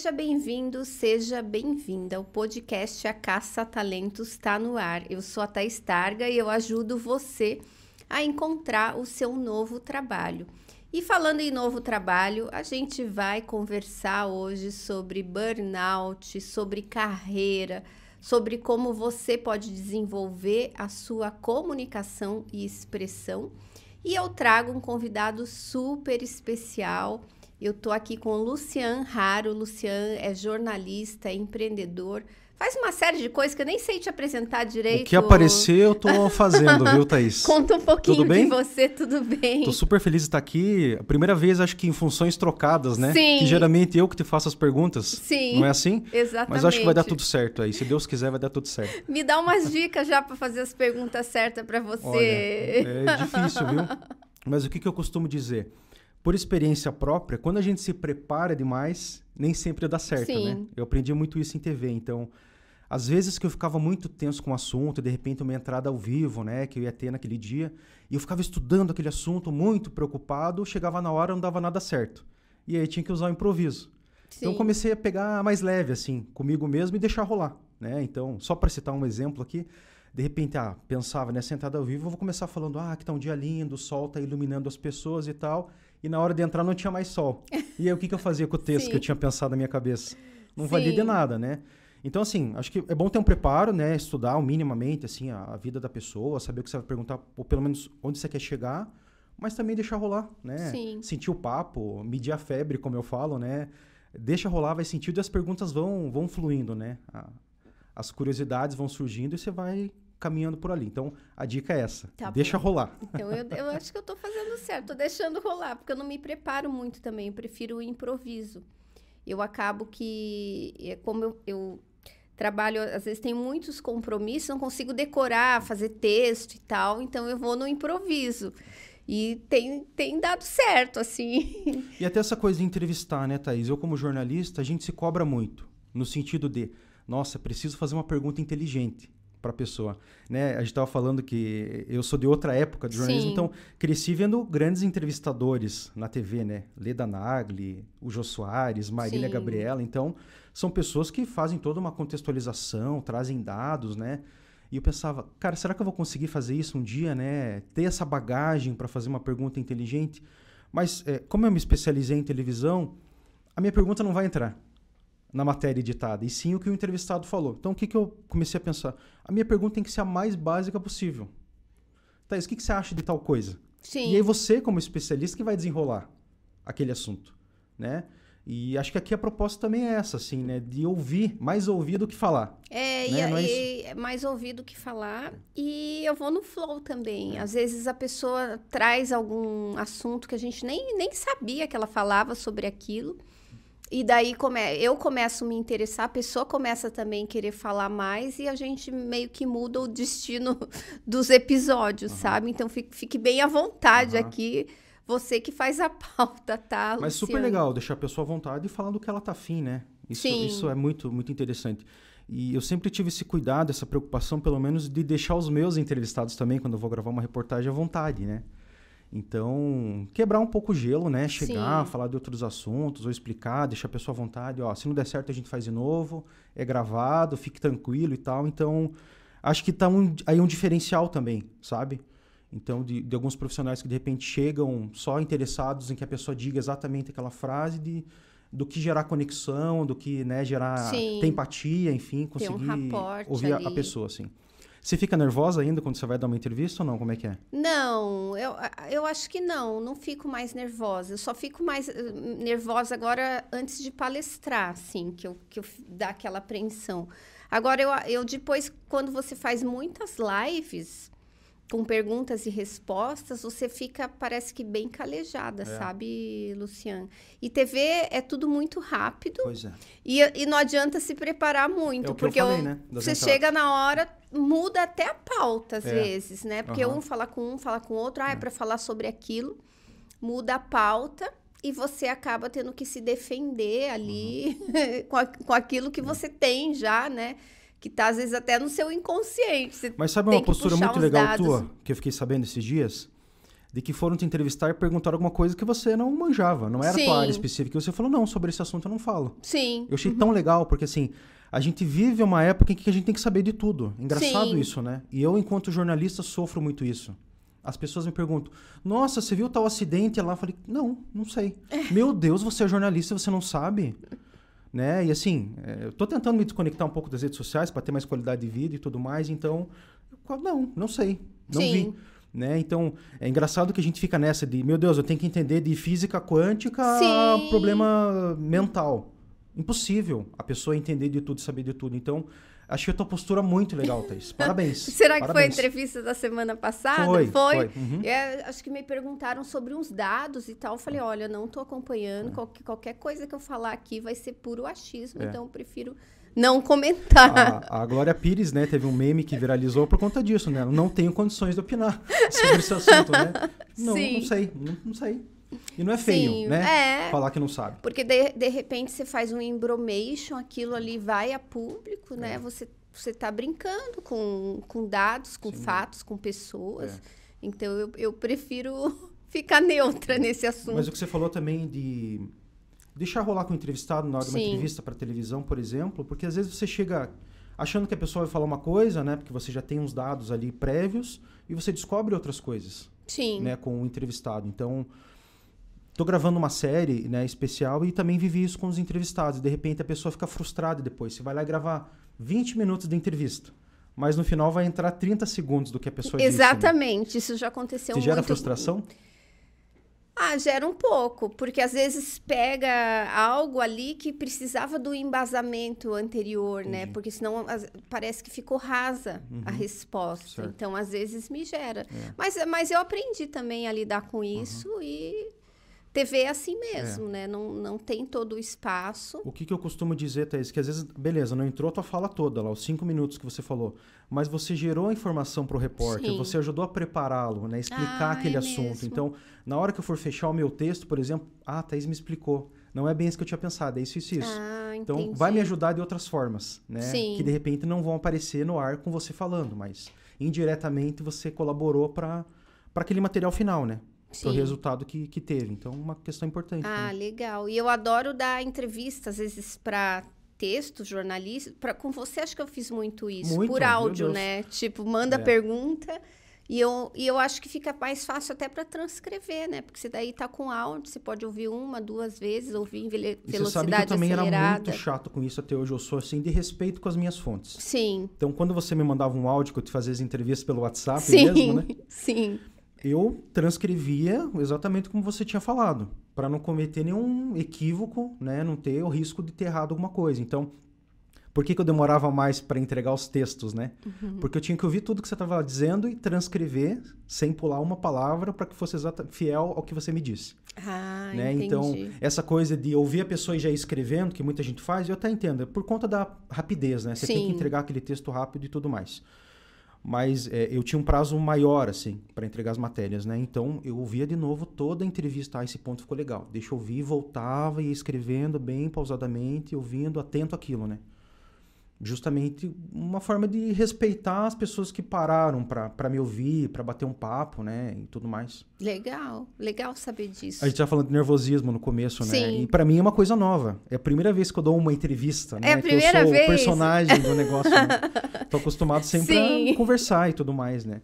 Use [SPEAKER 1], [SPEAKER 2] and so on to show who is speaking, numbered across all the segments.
[SPEAKER 1] Seja bem-vindo, seja bem-vinda. O podcast A Caça Talentos está no ar. Eu sou a Thaís Targa e eu ajudo você a encontrar o seu novo trabalho. E falando em novo trabalho, a gente vai conversar hoje sobre burnout, sobre carreira, sobre como você pode desenvolver a sua comunicação e expressão. E eu trago um convidado super especial eu tô aqui com o Lucian Raro. Lucian é jornalista, é empreendedor, faz uma série de coisas que eu nem sei te apresentar direito.
[SPEAKER 2] O que aparecer eu tô fazendo, viu, Thaís?
[SPEAKER 1] Conta um pouquinho tudo bem? de você, tudo bem?
[SPEAKER 2] Tô super feliz de estar aqui. A primeira vez, acho que em funções trocadas, né?
[SPEAKER 1] Sim.
[SPEAKER 2] Que geralmente eu que te faço as perguntas.
[SPEAKER 1] Sim.
[SPEAKER 2] Não é assim?
[SPEAKER 1] Exatamente.
[SPEAKER 2] Mas acho que vai dar tudo certo aí. Se Deus quiser, vai dar tudo certo.
[SPEAKER 1] Me dá umas dicas já para fazer as perguntas certas para você. Olha,
[SPEAKER 2] é difícil, viu? Mas o que, que eu costumo dizer? Por experiência própria, quando a gente se prepara demais, nem sempre dá certo, né?
[SPEAKER 1] Sim.
[SPEAKER 2] né? Eu aprendi muito isso em TV, então às vezes que eu ficava muito tenso com o assunto, de repente uma entrada ao vivo, né, que eu ia ter naquele dia, e eu ficava estudando aquele assunto, muito preocupado, chegava na hora não dava nada certo. E aí tinha que usar o improviso.
[SPEAKER 1] Sim.
[SPEAKER 2] Então comecei a pegar mais leve assim, comigo mesmo e deixar rolar, né? Então, só para citar um exemplo aqui, de repente, ah, pensava, né, sentado ao vivo, eu vou começar falando, ah, que tá um dia lindo, o sol tá iluminando as pessoas e tal e na hora de entrar não tinha mais sol. E aí o que, que eu fazia com o texto que eu tinha pensado na minha cabeça? Não
[SPEAKER 1] Sim.
[SPEAKER 2] valia de nada, né? Então, assim, acho que é bom ter um preparo, né? Estudar minimamente, assim, a, a, vida da pessoa, saber o que você vai perguntar, ou pelo menos onde você quer chegar, mas também deixar rolar, né?
[SPEAKER 1] Sim.
[SPEAKER 2] Sentir o papo, medir a febre, como eu falo, né? Deixa rolar, vai sentindo e as perguntas vão, vão fluindo, né? A, as curiosidades vão surgindo e você vai caminhando por ali. Então, a dica é essa.
[SPEAKER 1] Tá
[SPEAKER 2] deixa
[SPEAKER 1] bom.
[SPEAKER 2] rolar.
[SPEAKER 1] Então, eu, eu acho que eu estou fazendo certo. Tô deixando rolar, porque eu não me preparo muito também. Eu prefiro o improviso. Eu acabo que, é como eu, eu trabalho, às vezes tem muitos compromissos, não consigo decorar, fazer texto e tal, então eu vou no improviso. E tem, tem dado certo, assim.
[SPEAKER 2] E até essa coisa de entrevistar, né, Thaís? Eu, como jornalista, a gente se cobra muito. No sentido de, nossa, preciso fazer uma pergunta inteligente para a pessoa. Né? A gente estava falando que eu sou de outra época de jornalismo,
[SPEAKER 1] Sim.
[SPEAKER 2] então cresci vendo grandes entrevistadores na TV, né? Leda Nagli, o Jô Soares, Marília
[SPEAKER 1] Sim.
[SPEAKER 2] Gabriela. Então, são pessoas que fazem toda uma contextualização, trazem dados, né? E eu pensava, cara, será que eu vou conseguir fazer isso um dia, né? Ter essa bagagem para fazer uma pergunta inteligente? Mas, é, como eu me especializei em televisão, a minha pergunta não vai entrar na matéria editada, e sim o que o entrevistado falou. Então, o que, que eu comecei a pensar? A minha pergunta tem que ser a mais básica possível. Thaís, o que, que você acha de tal coisa?
[SPEAKER 1] Sim.
[SPEAKER 2] E aí você, como especialista, que vai desenrolar aquele assunto, né? E acho que aqui a proposta também é essa, assim, né? De ouvir, mais ouvir do que falar.
[SPEAKER 1] É,
[SPEAKER 2] né?
[SPEAKER 1] e,
[SPEAKER 2] é
[SPEAKER 1] e é mais ouvir do que falar. E eu vou no flow também. Às vezes a pessoa traz algum assunto que a gente nem, nem sabia que ela falava sobre aquilo. E daí come, eu começo a me interessar, a pessoa começa também a querer falar mais e a gente meio que muda o destino dos episódios,
[SPEAKER 2] Uhum.
[SPEAKER 1] sabe? Então fique, fique bem à vontade
[SPEAKER 2] Aham.
[SPEAKER 1] aqui. Você que faz a pauta, tá?
[SPEAKER 2] Mas super legal deixar a pessoa à vontade e falar do que ela tá afim, né? Isso,
[SPEAKER 1] Sim.
[SPEAKER 2] isso é muito, muito interessante. E eu sempre tive esse cuidado, essa preocupação, pelo menos, de deixar os meus entrevistados também, quando eu vou gravar uma reportagem, à vontade, né? Então, quebrar um pouco o gelo, né? Chegar,
[SPEAKER 1] Sim.
[SPEAKER 2] falar de outros assuntos, ou explicar, deixar a pessoa à vontade. Ó, se não der certo, a gente faz de novo. É gravado, fique tranquilo e tal. Então, acho que tá um, aí um diferencial também, sabe? Então, de, de alguns profissionais que de repente chegam só interessados em que a pessoa diga exatamente aquela frase de, do que gerar conexão, do que né, gerar
[SPEAKER 1] Sim.
[SPEAKER 2] ter empatia, enfim,
[SPEAKER 1] um
[SPEAKER 2] conseguir
[SPEAKER 1] rapport
[SPEAKER 2] ouvir a, a pessoa, assim. Você fica nervosa ainda quando você vai dar uma entrevista ou não? Como é que é?
[SPEAKER 1] Não, eu, eu acho que não, não fico mais nervosa. Eu só fico mais eh, nervosa agora antes de palestrar, assim, que eu, que eu dá aquela apreensão. Agora, eu, eu depois, quando você faz muitas lives com perguntas e respostas, você fica, parece que bem calejada,
[SPEAKER 2] É.
[SPEAKER 1] sabe, Luciano? E TV é tudo muito rápido.
[SPEAKER 2] Pois é.
[SPEAKER 1] E, e não adianta se preparar muito,
[SPEAKER 2] É
[SPEAKER 1] porque
[SPEAKER 2] falei,
[SPEAKER 1] eu-
[SPEAKER 2] né,
[SPEAKER 1] você chega na hora, muda até a pauta às
[SPEAKER 2] É.
[SPEAKER 1] vezes, né? Porque
[SPEAKER 2] Aham.
[SPEAKER 1] um fala com um, fala com o outro, ah, é,
[SPEAKER 2] É.
[SPEAKER 1] para falar sobre aquilo, muda a pauta e você acaba tendo que se defender ali com, a- com aquilo
[SPEAKER 2] É.
[SPEAKER 1] que você tem já, né? Que tá às vezes até no seu inconsciente. Você
[SPEAKER 2] Mas sabe uma postura muito legal
[SPEAKER 1] dados.
[SPEAKER 2] tua, que eu fiquei sabendo esses dias? de que foram te entrevistar e perguntaram alguma coisa que você não manjava, não era a
[SPEAKER 1] Sim.
[SPEAKER 2] tua área específica. E você falou, não, sobre esse assunto eu não falo.
[SPEAKER 1] Sim.
[SPEAKER 2] Eu achei tão legal, porque assim, a gente vive uma época em que a gente tem que saber de tudo. Engraçado
[SPEAKER 1] Sim.
[SPEAKER 2] isso, né? E eu, enquanto jornalista, sofro muito isso. As pessoas me perguntam, nossa, você viu tal acidente lá? Eu falei, não, não sei. Meu Deus, você é jornalista e você não sabe? Né? E assim, é, eu tô tentando me desconectar um pouco das redes sociais para ter mais qualidade de vida e tudo mais, então, não, não sei, não
[SPEAKER 1] Sim.
[SPEAKER 2] vi. Né? Então, é engraçado que a gente fica nessa de, meu Deus, eu tenho que entender de física quântica a
[SPEAKER 1] Sim.
[SPEAKER 2] problema mental. Impossível a pessoa entender de tudo, saber de tudo. Então, achei a tua postura muito legal, Thaís. Parabéns.
[SPEAKER 1] Será que foi a
[SPEAKER 2] Parabéns.
[SPEAKER 1] entrevista da semana passada?
[SPEAKER 2] Foi, foi. Uhum.
[SPEAKER 1] É, acho que me perguntaram sobre uns dados e tal. Eu falei, olha, não estou acompanhando. Qualquer, qualquer coisa que eu falar aqui vai ser puro achismo,
[SPEAKER 2] É.
[SPEAKER 1] então eu prefiro não comentar.
[SPEAKER 2] A, a Glória Pires, né, teve um meme que viralizou por conta disso, né? Não tenho condições de opinar sobre esse assunto, né? Não,
[SPEAKER 1] Sim.
[SPEAKER 2] não sei, não, não sei. E não é feio,
[SPEAKER 1] Sim,
[SPEAKER 2] né?
[SPEAKER 1] é.
[SPEAKER 2] Falar que não sabe.
[SPEAKER 1] Porque de, de repente você faz um embromation, aquilo ali vai a público,
[SPEAKER 2] É.
[SPEAKER 1] né? Você, você tá brincando com, com dados, com
[SPEAKER 2] Sim.
[SPEAKER 1] fatos, com pessoas.
[SPEAKER 2] É.
[SPEAKER 1] Então eu, eu prefiro ficar neutra nesse assunto.
[SPEAKER 2] Mas o que você falou também de deixar rolar com o entrevistado na hora de uma entrevista para televisão, por exemplo, porque às vezes você chega achando que a pessoa vai falar uma coisa, né? Porque você já tem uns dados ali prévios e você descobre outras coisas.
[SPEAKER 1] Sim.
[SPEAKER 2] né, com o entrevistado. Então, tô gravando uma série, né, especial e também vivi isso com os entrevistados. De repente a pessoa fica frustrada depois. Você vai lá gravar 20 minutos de entrevista, mas no final vai entrar 30 segundos do que a pessoa disse. né?
[SPEAKER 1] Exatamente, isso já aconteceu
[SPEAKER 2] Te gera
[SPEAKER 1] muito.
[SPEAKER 2] frustração?
[SPEAKER 1] Ah, gera um pouco, porque às vezes pega algo ali que precisava do embasamento anterior, né?
[SPEAKER 2] Entendi.
[SPEAKER 1] Porque senão as- parece que ficou rasa a
[SPEAKER 2] Uhum.
[SPEAKER 1] resposta.
[SPEAKER 2] Certo.
[SPEAKER 1] Então, às vezes me gera.
[SPEAKER 2] É.
[SPEAKER 1] Mas, mas eu aprendi também a lidar com isso e TV é assim mesmo, né? Não, não tem todo o espaço.
[SPEAKER 2] O que, que eu costumo dizer, Thaís, que às vezes, beleza, não entrou a tua fala toda lá, os cinco minutos que você falou, mas você gerou a informação para o repórter,
[SPEAKER 1] Sim.
[SPEAKER 2] você ajudou a prepará-lo, né, explicar
[SPEAKER 1] Ah,
[SPEAKER 2] aquele
[SPEAKER 1] é
[SPEAKER 2] assunto.
[SPEAKER 1] mesmo.
[SPEAKER 2] Então, na hora que eu for fechar o meu texto, por exemplo, ah, a Thaís me explicou. Não é bem isso que eu tinha pensado, é isso, isso, isso.
[SPEAKER 1] Ah,
[SPEAKER 2] Então,
[SPEAKER 1] entendi.
[SPEAKER 2] vai me ajudar de outras formas, né?
[SPEAKER 1] Sim.
[SPEAKER 2] Que de repente não vão aparecer no ar com você falando, mas indiretamente você colaborou para aquele material final, né? O
[SPEAKER 1] Sim.
[SPEAKER 2] resultado que, que teve. Então, uma questão importante.
[SPEAKER 1] Ah,
[SPEAKER 2] né?
[SPEAKER 1] legal. E eu adoro dar entrevista, às vezes, para textos, jornalistas. Pra, com você, acho que eu fiz muito isso.
[SPEAKER 2] Muito,
[SPEAKER 1] por áudio, né? Tipo, manda
[SPEAKER 2] É.
[SPEAKER 1] pergunta. E eu, e eu acho que fica mais fácil até para transcrever, né? Porque você daí tá com áudio, você pode ouvir uma, duas vezes, ouvir em vele-
[SPEAKER 2] E você sabe que eu
[SPEAKER 1] velocidade
[SPEAKER 2] também era
[SPEAKER 1] acelerada.
[SPEAKER 2] muito chato com isso até hoje. Eu sou assim, de respeito com as minhas fontes.
[SPEAKER 1] Sim.
[SPEAKER 2] Então, quando você me mandava um áudio que eu te fazia as entrevistas pelo WhatsApp
[SPEAKER 1] sim,
[SPEAKER 2] mesmo, né?
[SPEAKER 1] sim.
[SPEAKER 2] Eu transcrevia exatamente como você tinha falado, para não cometer nenhum equívoco, né? Não ter o risco de ter errado alguma coisa. Então, por que, que eu demorava mais para entregar os textos, né?
[SPEAKER 1] Uhum.
[SPEAKER 2] Porque eu tinha que ouvir tudo que você estava dizendo e transcrever sem pular uma palavra para que fosse exata, fiel ao que você me disse.
[SPEAKER 1] Ah,
[SPEAKER 2] né?
[SPEAKER 1] entendi.
[SPEAKER 2] Então, essa coisa de ouvir a pessoa e já ir escrevendo, que muita gente faz, eu até entendo, é por conta da rapidez, né? Você tem
[SPEAKER 1] Sim.
[SPEAKER 2] que entregar aquele texto rápido e tudo mais. Mas é, eu tinha um prazo maior, assim, para entregar as matérias, né? Então, eu ouvia de novo toda a entrevista. Ah, esse ponto ficou legal. Deixa eu ouvir, voltava e escrevendo bem pausadamente, ouvindo, atento àquilo, né? Justamente uma forma de respeitar as pessoas que pararam para me ouvir, para bater um papo, né? E tudo mais.
[SPEAKER 1] Legal, legal saber disso.
[SPEAKER 2] A gente tá falando de nervosismo no começo, né?
[SPEAKER 1] Sim.
[SPEAKER 2] E pra mim é uma coisa nova. É a primeira vez que eu dou uma entrevista, né?
[SPEAKER 1] É a
[SPEAKER 2] que
[SPEAKER 1] primeira
[SPEAKER 2] eu sou
[SPEAKER 1] vez?
[SPEAKER 2] o personagem do negócio. Né? Tô acostumado sempre
[SPEAKER 1] Sim.
[SPEAKER 2] a conversar e tudo mais, né?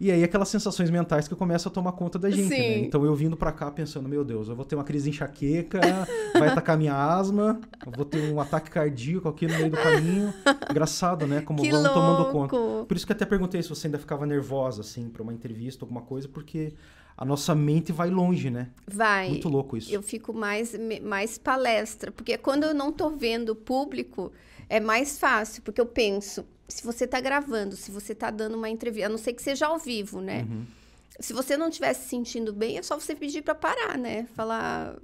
[SPEAKER 2] E aí aquelas sensações mentais que começam a tomar conta da gente, né? Então eu vindo pra cá pensando, meu Deus, eu vou ter uma crise de enxaqueca, vai atacar minha asma, eu vou ter um ataque cardíaco aqui no meio do caminho. Engraçado, né? Como
[SPEAKER 1] que
[SPEAKER 2] vão
[SPEAKER 1] louco.
[SPEAKER 2] tomando conta. Por isso que até perguntei se você ainda ficava nervosa, assim, pra uma entrevista, alguma coisa, porque a nossa mente vai longe, né?
[SPEAKER 1] Vai.
[SPEAKER 2] Muito louco isso.
[SPEAKER 1] Eu fico mais, mais palestra, porque quando eu não tô vendo o público, é mais fácil, porque eu penso, se você tá gravando, se você tá dando uma entrevista, a não ser que seja ao vivo, né?
[SPEAKER 2] Uhum.
[SPEAKER 1] Se você não estiver se sentindo bem, é só você pedir para parar, né? Falar,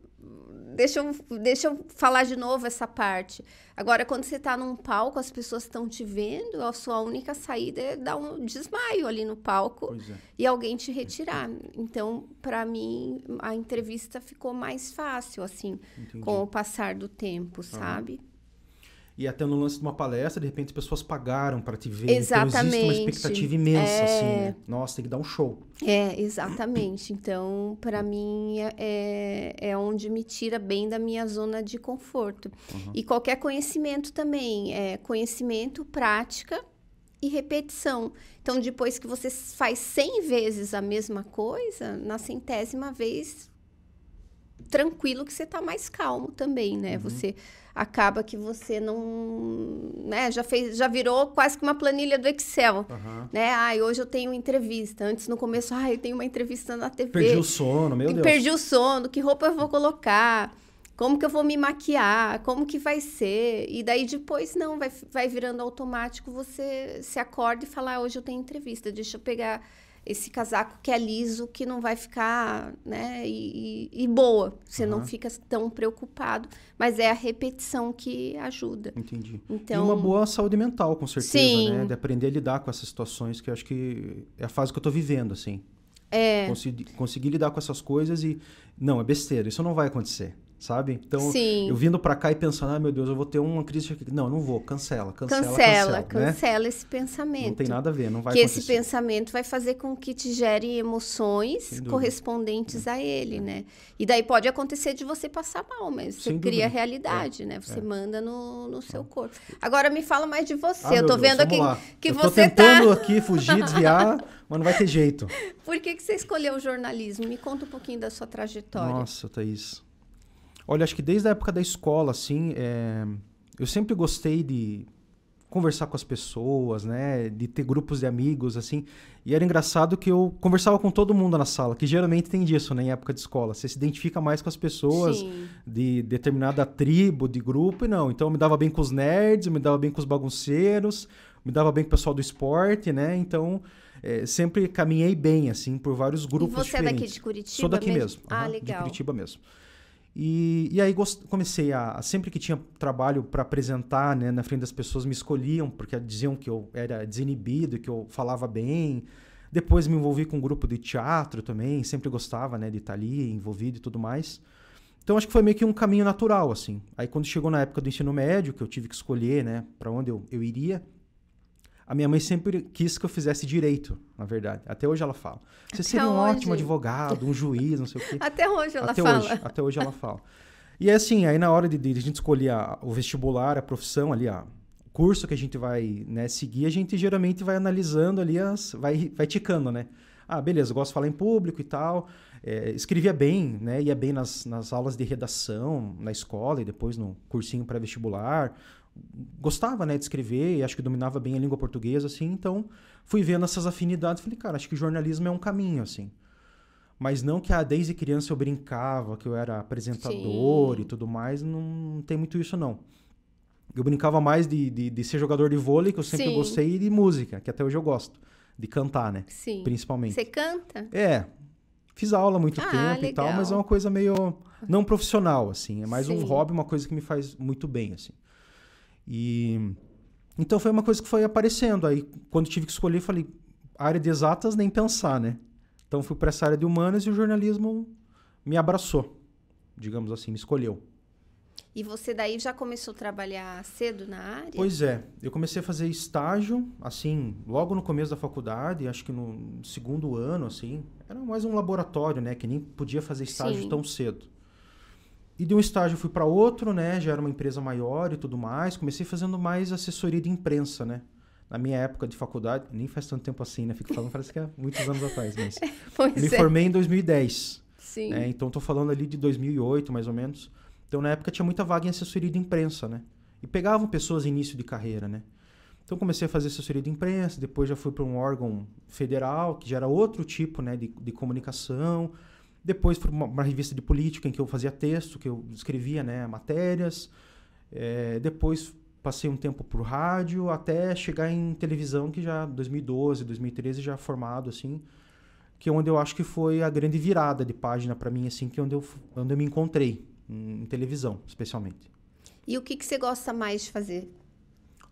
[SPEAKER 1] deixa eu, deixa eu falar de novo essa parte. Agora, quando você tá num palco, as pessoas estão te vendo, a sua única saída é dar um desmaio ali no palco
[SPEAKER 2] é.
[SPEAKER 1] e alguém te retirar. Então, para mim, a entrevista ficou mais fácil, assim,
[SPEAKER 2] Entendi.
[SPEAKER 1] com o passar do tempo, sabe?
[SPEAKER 2] E até no lance de uma palestra, de repente as pessoas pagaram para te ver.
[SPEAKER 1] Exatamente.
[SPEAKER 2] Então existe uma expectativa imensa,
[SPEAKER 1] É.
[SPEAKER 2] assim, né? Nossa, tem que dar um show.
[SPEAKER 1] É, exatamente. Então, para mim, é, é onde me tira bem da minha zona de conforto. E qualquer conhecimento também, é conhecimento, prática e repetição. Então, depois que você faz 100 vezes a mesma coisa, na centésima vez, tranquilo que você tá mais calmo também, né? Você acaba que você não, né, já fez, já virou quase que uma planilha do Excel
[SPEAKER 2] Aham.
[SPEAKER 1] né? Ai, hoje eu tenho entrevista. Antes, no começo, ai, eu tenho uma entrevista na TV.
[SPEAKER 2] Perdi o sono, meu Deus.
[SPEAKER 1] Perdi o sono, que roupa eu vou colocar? Como que eu vou me maquiar? Como que vai ser? E daí depois, não, vai, vai virando automático, você se acorda e fala, ah, hoje eu tenho entrevista, deixa eu pegar esse casaco que é liso, que não vai ficar, né, e, e- boa. Você não
[SPEAKER 2] Aham.
[SPEAKER 1] fica tão preocupado, mas é a repetição que ajuda.
[SPEAKER 2] Entendi.
[SPEAKER 1] Então,
[SPEAKER 2] E uma boa saúde mental, com certeza,
[SPEAKER 1] Sim.
[SPEAKER 2] né? De aprender a lidar com essas situações, que eu acho que é a fase que eu tô vivendo, assim.
[SPEAKER 1] é,
[SPEAKER 2] Consegui- conseguir lidar com essas coisas e... Não, é besteira, isso não vai acontecer, sabe? Então,
[SPEAKER 1] sim.
[SPEAKER 2] eu vindo pra cá e pensando, ai meu Deus, eu vou ter uma crise. Não, não vou, cancela, cancela,
[SPEAKER 1] Cancela,
[SPEAKER 2] cancela, né?
[SPEAKER 1] cancela esse pensamento.
[SPEAKER 2] Não tem nada a ver, não vai
[SPEAKER 1] que esse
[SPEAKER 2] acontecer.
[SPEAKER 1] pensamento vai fazer com que te gere emoções correspondentes a ele, né? E daí pode acontecer de você passar mal, mas você
[SPEAKER 2] Sem
[SPEAKER 1] cria
[SPEAKER 2] dúvida.
[SPEAKER 1] a realidade, né? Você
[SPEAKER 2] é.
[SPEAKER 1] manda no, no seu corpo. Agora me fala mais de você.
[SPEAKER 2] Ah,
[SPEAKER 1] eu tô
[SPEAKER 2] Deus,
[SPEAKER 1] vendo aqui
[SPEAKER 2] lá.
[SPEAKER 1] que
[SPEAKER 2] eu tô
[SPEAKER 1] você tá.
[SPEAKER 2] tentando aqui fugir, desviar, mas não vai ter jeito.
[SPEAKER 1] Por que, que você escolheu o jornalismo? Me conta um pouquinho da sua trajetória.
[SPEAKER 2] Nossa, Thaís. Olha, acho que desde a época da escola, assim, é, eu sempre gostei de conversar com as pessoas, né? De ter grupos de amigos, assim. E era engraçado que eu conversava com todo mundo na sala, que geralmente tem disso, né? Em época de escola. Você se identifica mais com as pessoas
[SPEAKER 1] Sim.
[SPEAKER 2] de determinada tribo, de grupo, e não. Então eu me dava bem com os nerds, me dava bem com os bagunceiros, me dava bem com o pessoal do esporte, né? Então é, sempre caminhei bem, assim, por vários grupos
[SPEAKER 1] e você
[SPEAKER 2] diferentes.
[SPEAKER 1] é daqui de Curitiba?
[SPEAKER 2] Sou daqui mesmo.
[SPEAKER 1] Ah,
[SPEAKER 2] aham, De
[SPEAKER 1] legal.
[SPEAKER 2] Curitiba mesmo. E, e aí gost- comecei a. Sempre que tinha trabalho para apresentar né, na frente das pessoas, me escolhiam, porque diziam que eu era desinibido, que eu falava bem. Depois me envolvi com um grupo de teatro também, sempre gostava né, de estar ali envolvido e tudo mais. Então acho que foi meio que um caminho natural, assim. Aí quando chegou na época do ensino médio, que eu tive que escolher, né, para onde eu, eu iria, a minha mãe sempre quis que eu fizesse direito, na verdade. Até hoje ela fala. Você
[SPEAKER 1] Até
[SPEAKER 2] seria um ótimo advogado, um juiz, não sei o quê.
[SPEAKER 1] Até hoje ela
[SPEAKER 2] até
[SPEAKER 1] fala.
[SPEAKER 2] hoje, até hoje ela fala. E é assim, aí na hora de, de a gente escolher a- o vestibular, a profissão ali, a, o curso que a gente vai né, seguir, a gente geralmente vai analisando ali, as, vai, vai ticando, né? Ah, beleza, gosto de falar em público e tal. É, escrevia bem, né? Ia bem nas, nas aulas de redação na escola e depois no cursinho pré-vestibular. Gostava, né, de escrever e acho que dominava bem a língua portuguesa, assim. Então, fui vendo essas afinidades. Falei, cara, acho que jornalismo é um caminho, assim. Mas não que ah, desde criança eu brincava, que eu era apresentador
[SPEAKER 1] Sim.
[SPEAKER 2] e tudo mais, não, não tem muito isso, não. Eu brincava mais de, de, de ser jogador de vôlei, que eu sempre
[SPEAKER 1] Sim.
[SPEAKER 2] gostei, e de música, que até hoje eu gosto. De cantar, né?
[SPEAKER 1] Sim.
[SPEAKER 2] Principalmente.
[SPEAKER 1] Você canta?
[SPEAKER 2] É. Fiz aula há muito
[SPEAKER 1] Ah,
[SPEAKER 2] tempo e tal,
[SPEAKER 1] legal.
[SPEAKER 2] mas é uma coisa meio não profissional, assim. É mais um
[SPEAKER 1] Sim.
[SPEAKER 2] hobby, uma coisa que me faz muito bem, assim. E então foi uma coisa que foi aparecendo. Aí, quando tive que escolher, falei, área de exatas, nem pensar, né? Então fui para essa área de humanas e o jornalismo me abraçou, digamos assim, me escolheu.
[SPEAKER 1] E você daí já começou a trabalhar cedo na área?
[SPEAKER 2] Pois é, eu comecei a fazer estágio, assim, logo no começo da faculdade, acho que no segundo ano, assim. Era mais um laboratório, né? Que nem podia fazer estágio
[SPEAKER 1] Sim.
[SPEAKER 2] tão cedo. E de um estágio eu fui para outro, né? Já era uma empresa maior e tudo mais. Comecei fazendo mais assessoria de imprensa, né? Na minha época de faculdade, nem faz tanto tempo assim, né? Fico falando, parece que é muitos anos atrás, mas.
[SPEAKER 1] Pois
[SPEAKER 2] Me
[SPEAKER 1] é.
[SPEAKER 2] formei em 2010.
[SPEAKER 1] Sim.
[SPEAKER 2] né? Então tô falando ali de 2008, mais ou menos. Então na época tinha muita vaga em assessoria de imprensa, né? E pegavam pessoas início de carreira, né? Então comecei a fazer assessoria de imprensa, depois já fui para um órgão federal, que já era outro tipo, né, de, de comunicação. Depois para uma, uma revista de política em que eu fazia texto, que eu escrevia, né, matérias. É, depois passei um tempo por rádio, até chegar em televisão, que já 2012, 2013 já formado assim, que é onde eu acho que foi a grande virada de página para mim, assim, que é onde eu, onde eu me encontrei, em, em televisão, especialmente.
[SPEAKER 1] E o que, que você gosta mais de fazer?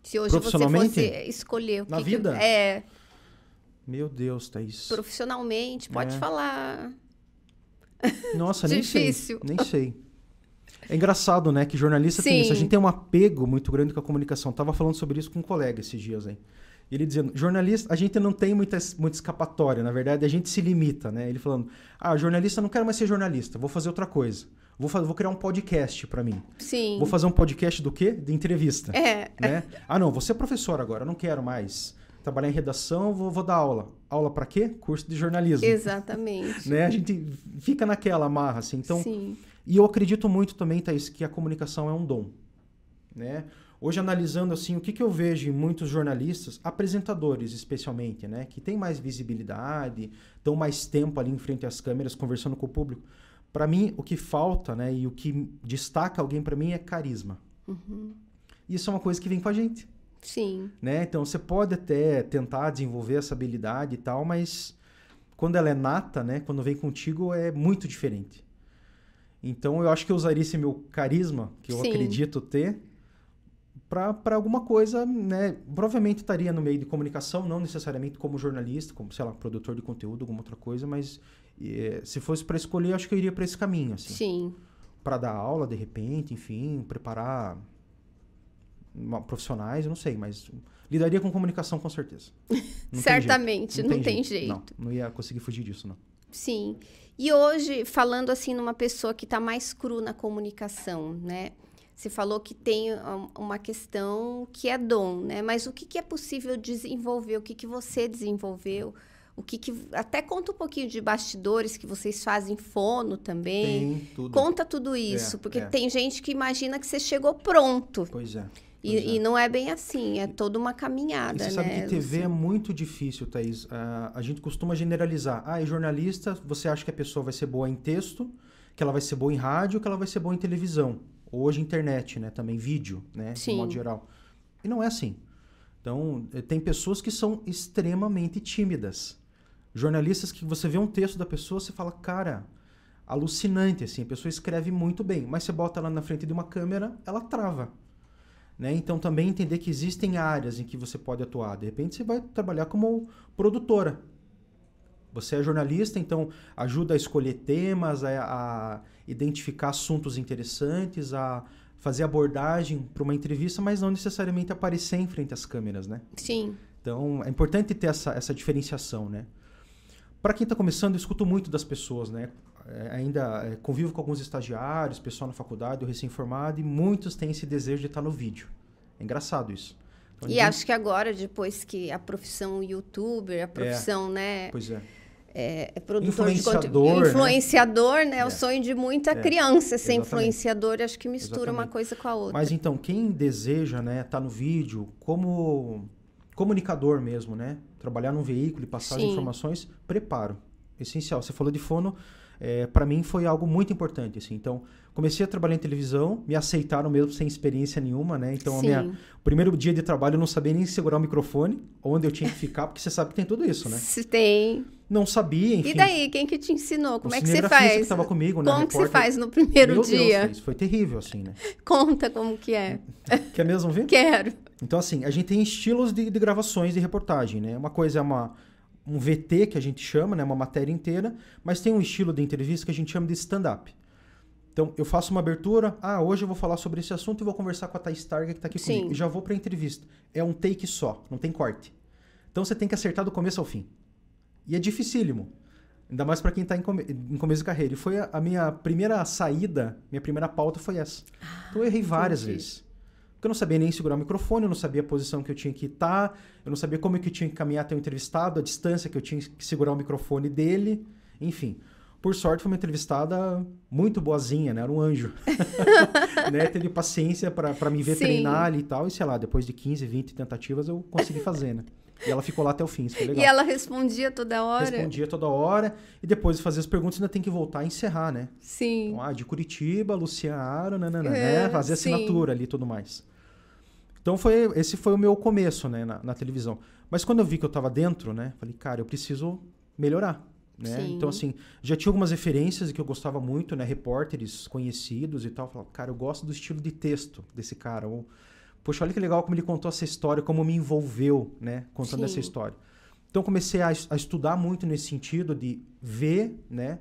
[SPEAKER 1] Se hoje você
[SPEAKER 2] Profissionalmente?
[SPEAKER 1] fosse escolher o
[SPEAKER 2] Na
[SPEAKER 1] que que-
[SPEAKER 2] vida?
[SPEAKER 1] é,
[SPEAKER 2] Meu Deus, Thaís.
[SPEAKER 1] profissionalmente, pode
[SPEAKER 2] É.
[SPEAKER 1] falar.
[SPEAKER 2] Nossa, nem
[SPEAKER 1] Difícil.
[SPEAKER 2] sei. Nem sei. É engraçado, né? Que jornalista
[SPEAKER 1] Sim.
[SPEAKER 2] tem isso. A gente tem um apego muito grande com a comunicação. Tava falando sobre isso com um colega esses dias aí. Ele dizendo, jornalista, a gente não tem muita, muita escapatória, na verdade, a gente se limita, né? Ele falando, ah, jornalista, não quero mais ser jornalista, vou fazer outra coisa. Vou, fa- vou criar um podcast pra mim.
[SPEAKER 1] Sim.
[SPEAKER 2] Vou fazer um podcast do quê? De entrevista.
[SPEAKER 1] É,
[SPEAKER 2] né? Ah, não, vou ser professor agora, não quero mais trabalhar em redação, vou, vou dar aula. Aula pra quê? Curso de jornalismo.
[SPEAKER 1] exatamente.
[SPEAKER 2] Né? A gente fica naquela amarra, assim. Então,
[SPEAKER 1] Sim.
[SPEAKER 2] e eu acredito muito também, Thaís, que a comunicação é um dom. Né? Hoje, analisando assim, o que, que eu vejo em muitos jornalistas, apresentadores especialmente, né? que tem mais visibilidade, estão mais tempo ali em frente às câmeras, conversando com o público. Para mim, o que falta né, e o que destaca alguém para mim é carisma. Isso é uma coisa que vem com a gente.
[SPEAKER 1] Sim.
[SPEAKER 2] Né? Então, você pode até tentar desenvolver essa habilidade e tal, mas quando ela é nata, né? quando vem contigo, é muito diferente. Então, eu acho que eu usaria esse meu carisma, que eu
[SPEAKER 1] Sim.
[SPEAKER 2] acredito ter, para alguma coisa, né? Provavelmente estaria no meio de comunicação, não necessariamente como jornalista, como, sei lá, produtor de conteúdo, alguma outra coisa, mas eh, se fosse para escolher, acho que eu iria para esse caminho, assim.
[SPEAKER 1] Sim.
[SPEAKER 2] Para dar aula, de repente, enfim, preparar profissionais, eu não sei, mas lidaria com comunicação com certeza. Não tem jeito.
[SPEAKER 1] Certamente, não, tem jeito.
[SPEAKER 2] Não, não ia conseguir fugir disso, não.
[SPEAKER 1] Sim. E hoje, falando assim numa pessoa que está mais cru na comunicação, né? Você falou que tem um, uma questão que é dom, né? Mas o que, que é possível desenvolver? O que, que você desenvolveu? O que, que até conta um pouquinho de bastidores que vocês fazem fono também.
[SPEAKER 2] Tem tudo.
[SPEAKER 1] Conta tudo isso,
[SPEAKER 2] É,
[SPEAKER 1] porque
[SPEAKER 2] é.
[SPEAKER 1] tem gente que imagina que você chegou pronto.
[SPEAKER 2] Pois é.
[SPEAKER 1] E,
[SPEAKER 2] é.
[SPEAKER 1] e não é bem assim, é toda uma caminhada,
[SPEAKER 2] E você sabe
[SPEAKER 1] né?
[SPEAKER 2] que TV é
[SPEAKER 1] Luciano?
[SPEAKER 2] muito difícil, Thaís. Ah, a gente costuma generalizar. Ah, é jornalista, você acha que a pessoa vai ser boa em texto, que ela vai ser boa em rádio, que ela vai ser boa em televisão. Hoje internet, né? Também vídeo, né?
[SPEAKER 1] Sim.
[SPEAKER 2] De modo geral. E não é assim. Então, eh, tem pessoas que são extremamente tímidas. Jornalistas que você vê um texto da pessoa, você fala, cara, alucinante, assim. A pessoa escreve muito bem, mas você bota ela na frente de uma câmera, ela trava. Né? Então, também entender que existem áreas em que você pode atuar. De repente, você vai trabalhar como produtora. Você é jornalista, então ajuda a escolher temas, a, a identificar assuntos interessantes, a fazer abordagem para uma entrevista, mas não necessariamente aparecer em frente às câmeras, né?
[SPEAKER 1] Sim,
[SPEAKER 2] Então, é importante ter essa, essa diferenciação, né? Para quem está começando, eu escuto muito das pessoas, né? É, ainda é, convivo com alguns estagiários, pessoal na faculdade, eu recém-formado, e muitos têm esse desejo de estar no vídeo. É engraçado isso. Então,
[SPEAKER 1] E
[SPEAKER 2] ninguém-
[SPEAKER 1] acho que agora, depois que a profissão youtuber, a profissão, né,
[SPEAKER 2] Pois é.
[SPEAKER 1] é, é produtor de
[SPEAKER 2] Influenciador,
[SPEAKER 1] conteúdo,
[SPEAKER 2] né?
[SPEAKER 1] influenciador, né, é
[SPEAKER 2] É.
[SPEAKER 1] o sonho de muita
[SPEAKER 2] É,
[SPEAKER 1] criança ser
[SPEAKER 2] exatamente.
[SPEAKER 1] influenciador, acho que mistura uma
[SPEAKER 2] Exatamente.
[SPEAKER 1] coisa com a outra.
[SPEAKER 2] Mas então, quem deseja, né, estar no vídeo como comunicador mesmo, né? Trabalhar num veículo e passar as
[SPEAKER 1] Sim.
[SPEAKER 2] informações, preparo. Essencial. Você falou de fono, é, para mim foi algo muito importante, assim. Então, comecei a trabalhar em televisão, me aceitaram mesmo sem experiência nenhuma, né? Então, minha, o primeiro dia de trabalho eu não sabia nem segurar o microfone, onde eu tinha que ficar, porque você sabe que tem tudo isso, né?
[SPEAKER 1] Se tem.
[SPEAKER 2] Não sabia, enfim.
[SPEAKER 1] E daí, quem que te ensinou? Como é que você faz?
[SPEAKER 2] que estava comigo, né?
[SPEAKER 1] Como que você
[SPEAKER 2] repórter-
[SPEAKER 1] faz no primeiro
[SPEAKER 2] Meu
[SPEAKER 1] dia?
[SPEAKER 2] Deus, isso foi terrível, assim, né?
[SPEAKER 1] Conta como que é.
[SPEAKER 2] Quer mesmo ver?
[SPEAKER 1] Quero.
[SPEAKER 2] Então, assim, a gente tem estilos de, de gravações de reportagem, né? Uma coisa é uma, um VT, que a gente chama, né? Uma matéria inteira, mas tem um estilo de entrevista que a gente chama de stand-up. Então, eu faço uma abertura, ah, hoje eu vou falar sobre esse assunto e vou conversar com a Thais Targa que está aqui
[SPEAKER 1] Sim.
[SPEAKER 2] comigo. E já vou para a entrevista. É um take só, não tem corte. Então, você tem que acertar do começo ao fim. E é dificílimo. Ainda mais para quem está em, come- em começo de carreira. E foi a, a minha primeira saída, minha primeira pauta foi essa. Então, eu errei várias
[SPEAKER 1] entendi.
[SPEAKER 2] vezes. Porque eu não sabia nem segurar o microfone, eu não sabia a posição que eu tinha que estar, eu não sabia como é que eu tinha que caminhar até o entrevistado, a distância que eu tinha que segurar o microfone dele, enfim. Por sorte, foi uma entrevistada muito boazinha, né? Era um anjo. né? Teve paciência para me ver
[SPEAKER 1] Sim.
[SPEAKER 2] treinar ali e tal, e sei lá, depois de 15, 20 tentativas eu consegui fazer, né? E ela ficou lá até o fim, isso foi legal.
[SPEAKER 1] E ela respondia toda hora?
[SPEAKER 2] Respondia toda hora, e depois de fazer as perguntas ainda tem que voltar e encerrar, né?
[SPEAKER 1] Sim.
[SPEAKER 2] Então, ah, de Curitiba, nanana,
[SPEAKER 1] É,
[SPEAKER 2] né? Fazer
[SPEAKER 1] sim.
[SPEAKER 2] assinatura ali e tudo mais. Então foi, esse foi o meu começo, né, na, na televisão. Mas quando eu vi que eu tava dentro, né, falei, cara, eu preciso melhorar, né? Então assim, já tinha algumas referências que eu gostava muito, né, repórteres conhecidos e tal, falava, cara, eu gosto do estilo de texto desse cara. Ou, Poxa, olha que legal como ele contou essa história, como me envolveu, né, contando
[SPEAKER 1] Sim.
[SPEAKER 2] essa história. Então comecei a, a estudar muito nesse sentido de ver, né,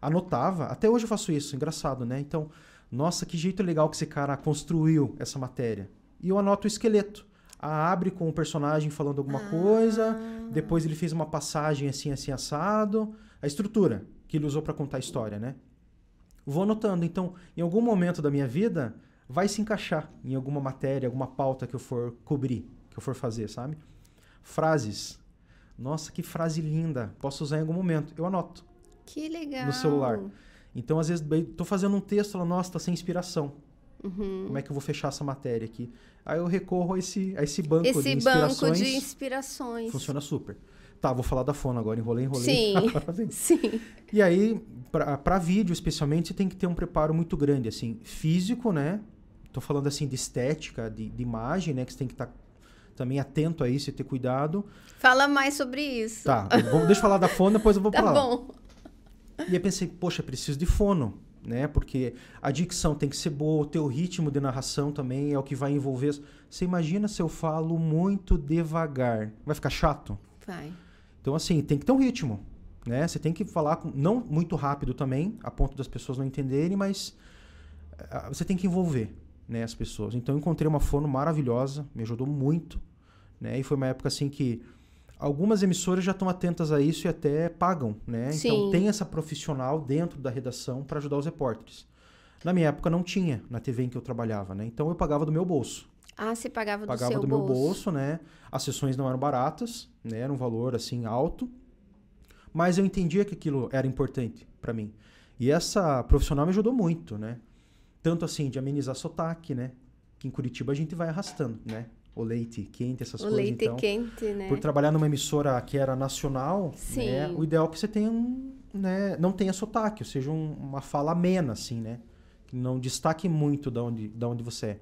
[SPEAKER 2] anotava, até hoje eu faço isso, engraçado, né? Então, Nossa, que jeito legal que esse cara construiu essa matéria. E eu anoto o esqueleto. A abre com o personagem falando alguma
[SPEAKER 1] Ah.
[SPEAKER 2] coisa, depois ele fez uma passagem assim, assim, assado. A estrutura que ele usou para contar a história, né? Vou anotando. Então, em algum momento da minha vida, vai se encaixar em alguma matéria, alguma pauta que eu for cobrir, que eu for fazer, sabe? Frases. Nossa, que frase linda. Posso usar em algum momento. Eu anoto.
[SPEAKER 1] Que legal.
[SPEAKER 2] No celular. Então, às vezes, tô fazendo um texto, falo, nossa, tá sem inspiração.
[SPEAKER 1] Uhum.
[SPEAKER 2] Como é que eu vou fechar essa matéria aqui? Aí eu recorro a esse, a esse banco de
[SPEAKER 1] Esse banco
[SPEAKER 2] inspirações.
[SPEAKER 1] de inspirações.
[SPEAKER 2] Funciona super. Tá, vou falar da fono agora. Enrolei, enrolei.
[SPEAKER 1] Sim. Sim.
[SPEAKER 2] E aí, para vídeo especialmente, você tem que ter um preparo muito grande, assim, físico, né? Tô falando assim de estética, de, de imagem, né? Que você tem que estar também atento a isso e ter cuidado.
[SPEAKER 1] Fala mais sobre isso.
[SPEAKER 2] Tá, vou, deixa eu falar da fono, depois eu vou
[SPEAKER 1] Tá
[SPEAKER 2] pra lá.
[SPEAKER 1] bom.
[SPEAKER 2] E aí pensei, poxa, preciso de fono, né? Porque a dicção tem que ser boa, o teu ritmo de narração também é o que vai envolver. Você imagina se eu falo muito devagar, vai ficar chato?
[SPEAKER 1] Vai.
[SPEAKER 2] Então, assim, tem que ter um ritmo, né? Você tem que falar com, não muito rápido também, a ponto das pessoas não entenderem, mas ah, você tem que envolver, né, as pessoas. Então, eu encontrei uma fono maravilhosa, me ajudou muito, né? E foi uma época assim que algumas emissoras já estão atentas a isso e até pagam, né?
[SPEAKER 1] Sim.
[SPEAKER 2] Então, tem essa profissional dentro da redação para ajudar os repórteres. Na minha época não tinha, na TV em que eu trabalhava, né? Então eu pagava do meu bolso
[SPEAKER 1] Ah, você pagava do
[SPEAKER 2] pagava
[SPEAKER 1] seu
[SPEAKER 2] do meu
[SPEAKER 1] bolso.
[SPEAKER 2] bolso, né? As sessões não eram baratas, né? Era um valor assim alto, mas eu entendia que aquilo era importante para mim. E essa profissional me ajudou muito, né? Tanto assim de amenizar sotaque, né? Que em Curitiba a gente vai arrastando, né? O leite quente, essas
[SPEAKER 1] O
[SPEAKER 2] coisas.
[SPEAKER 1] leite
[SPEAKER 2] então,
[SPEAKER 1] quente, né?
[SPEAKER 2] por trabalhar numa emissora que era nacional, né? O ideal é que você tenha um, né? Não tenha sotaque, ou seja, um- uma fala amena, assim, né? Que não destaque muito da onde, da onde você é.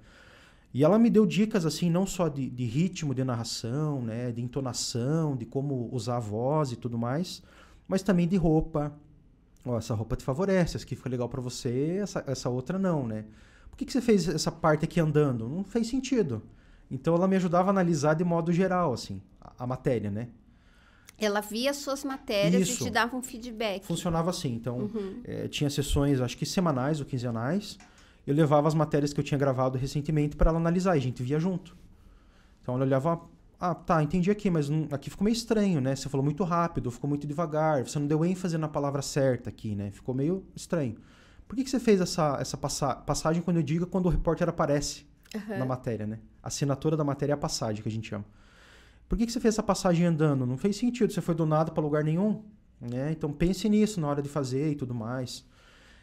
[SPEAKER 2] E ela me deu dicas, assim, não só de, de ritmo de narração, né? De entonação, de como usar a voz e tudo mais, mas também de roupa. Ó, essa roupa te favorece, essa aqui fica legal pra você, essa, essa outra não, né? Por que, que você fez essa parte aqui andando? Não fez sentido. Então ela me ajudava a analisar de modo geral, assim, a, a matéria, né?
[SPEAKER 1] Ela via suas matérias
[SPEAKER 2] Isso.
[SPEAKER 1] e te dava um feedback.
[SPEAKER 2] Funcionava assim. Então,
[SPEAKER 1] Uhum.
[SPEAKER 2] eh, tinha sessões, acho que semanais ou quinzenais. Eu levava as matérias que eu tinha gravado recentemente para ela analisar e a gente via junto. Então ela olhava, ah, tá, entendi aqui, mas não- aqui ficou meio estranho, né? Você falou muito rápido, ficou muito devagar, você não deu ênfase na palavra certa aqui, né? Ficou meio estranho. Por que, que você fez essa, essa passa- passagem quando eu digo quando o repórter aparece
[SPEAKER 1] Aham.
[SPEAKER 2] na matéria, né? A assinatura da matéria é a passagem que a gente chama. Por que, que você fez essa passagem andando? Não fez sentido, você foi do nada para lugar nenhum. Né? Então pense nisso na hora de fazer e tudo mais.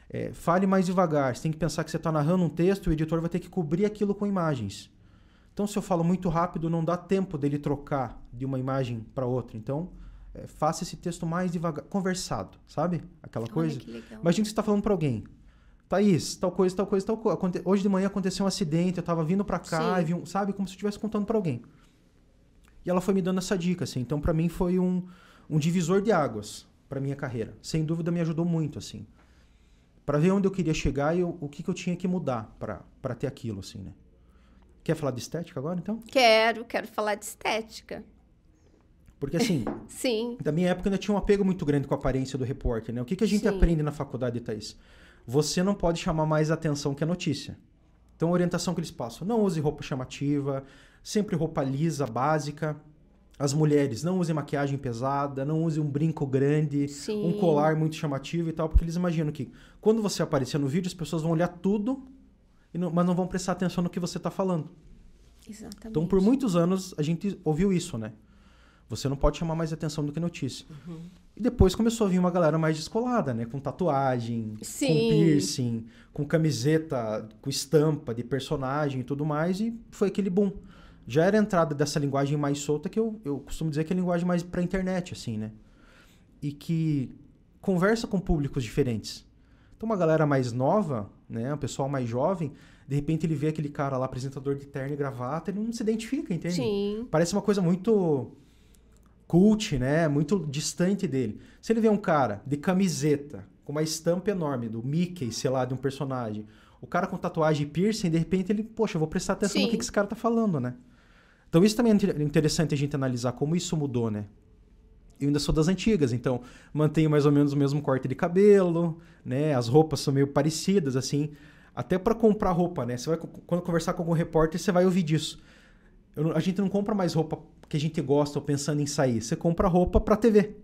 [SPEAKER 2] É, fale mais devagar. Você tem que pensar que você está narrando um texto e o editor vai ter que cobrir aquilo com imagens. Então, se eu falo muito rápido, não dá tempo dele trocar de uma imagem para outra. Então, é, faça esse texto mais devagar, conversado, sabe? Aquela coisa.
[SPEAKER 1] Olha legal.
[SPEAKER 2] Imagina que você está falando para alguém. Thaís, tal coisa, tal coisa, tal coisa. Hoje de manhã aconteceu um acidente, eu estava vindo para cá,
[SPEAKER 1] Sim.
[SPEAKER 2] e vi um, sabe? Como se eu estivesse contando para alguém. E ela foi me dando essa dica, assim. Então, para mim, foi um, um divisor de águas para minha carreira. Sem dúvida, me ajudou muito, assim. Para ver onde eu queria chegar e o, o que, que eu tinha que mudar para ter aquilo, assim, né? Quer falar de estética agora, então?
[SPEAKER 1] Quero, quero falar de estética.
[SPEAKER 2] Porque, assim,
[SPEAKER 1] Sim.
[SPEAKER 2] da minha época ainda tinha um apego muito grande com a aparência do repórter, né? O que, que a gente
[SPEAKER 1] Sim.
[SPEAKER 2] aprende na faculdade, Thaís? Você não pode chamar mais atenção que a notícia. Então, a orientação que eles passam, não use roupa chamativa, sempre roupa lisa, básica. As mulheres, não usem maquiagem pesada, não use um brinco grande,
[SPEAKER 1] Sim.
[SPEAKER 2] um colar muito chamativo e tal, porque eles imaginam que quando você aparecer no vídeo, as pessoas vão olhar tudo, mas não vão prestar atenção no que você está falando.
[SPEAKER 1] Exatamente.
[SPEAKER 2] Então, por muitos anos, a gente ouviu isso, né? Você não pode chamar mais atenção do que notícia.
[SPEAKER 1] Uhum.
[SPEAKER 2] E depois começou a vir uma galera mais descolada, né? Com tatuagem,
[SPEAKER 1] Sim.
[SPEAKER 2] com piercing, com camiseta, com estampa de personagem e tudo mais. E foi aquele boom. Já era a entrada dessa linguagem mais solta que eu, eu costumo dizer que é a linguagem mais pra internet, assim, né? E que conversa com públicos diferentes. Então, uma galera mais nova, né? Um pessoal mais jovem, de repente ele vê aquele cara lá, apresentador de terno e gravata, ele não se identifica, entende?
[SPEAKER 1] Sim.
[SPEAKER 2] Parece uma coisa muito cult, né? Muito distante dele. Se ele vê um cara de camiseta, com uma estampa enorme do Mickey, sei lá, de um personagem, o cara com tatuagem e piercing, de repente ele, poxa, eu vou prestar atenção no
[SPEAKER 1] Sim.
[SPEAKER 2] que que esse cara tá falando, né? Então isso também é inter- interessante a gente analisar como isso mudou, né? Eu ainda sou das antigas, então mantenho mais ou menos o mesmo corte de cabelo, né? As roupas são meio parecidas, assim. Até para comprar roupa, né? Você vai, quando conversar com algum repórter, você vai ouvir disso. Eu, a gente não compra mais roupa que a gente gosta ou pensando em sair. Você compra roupa para TV.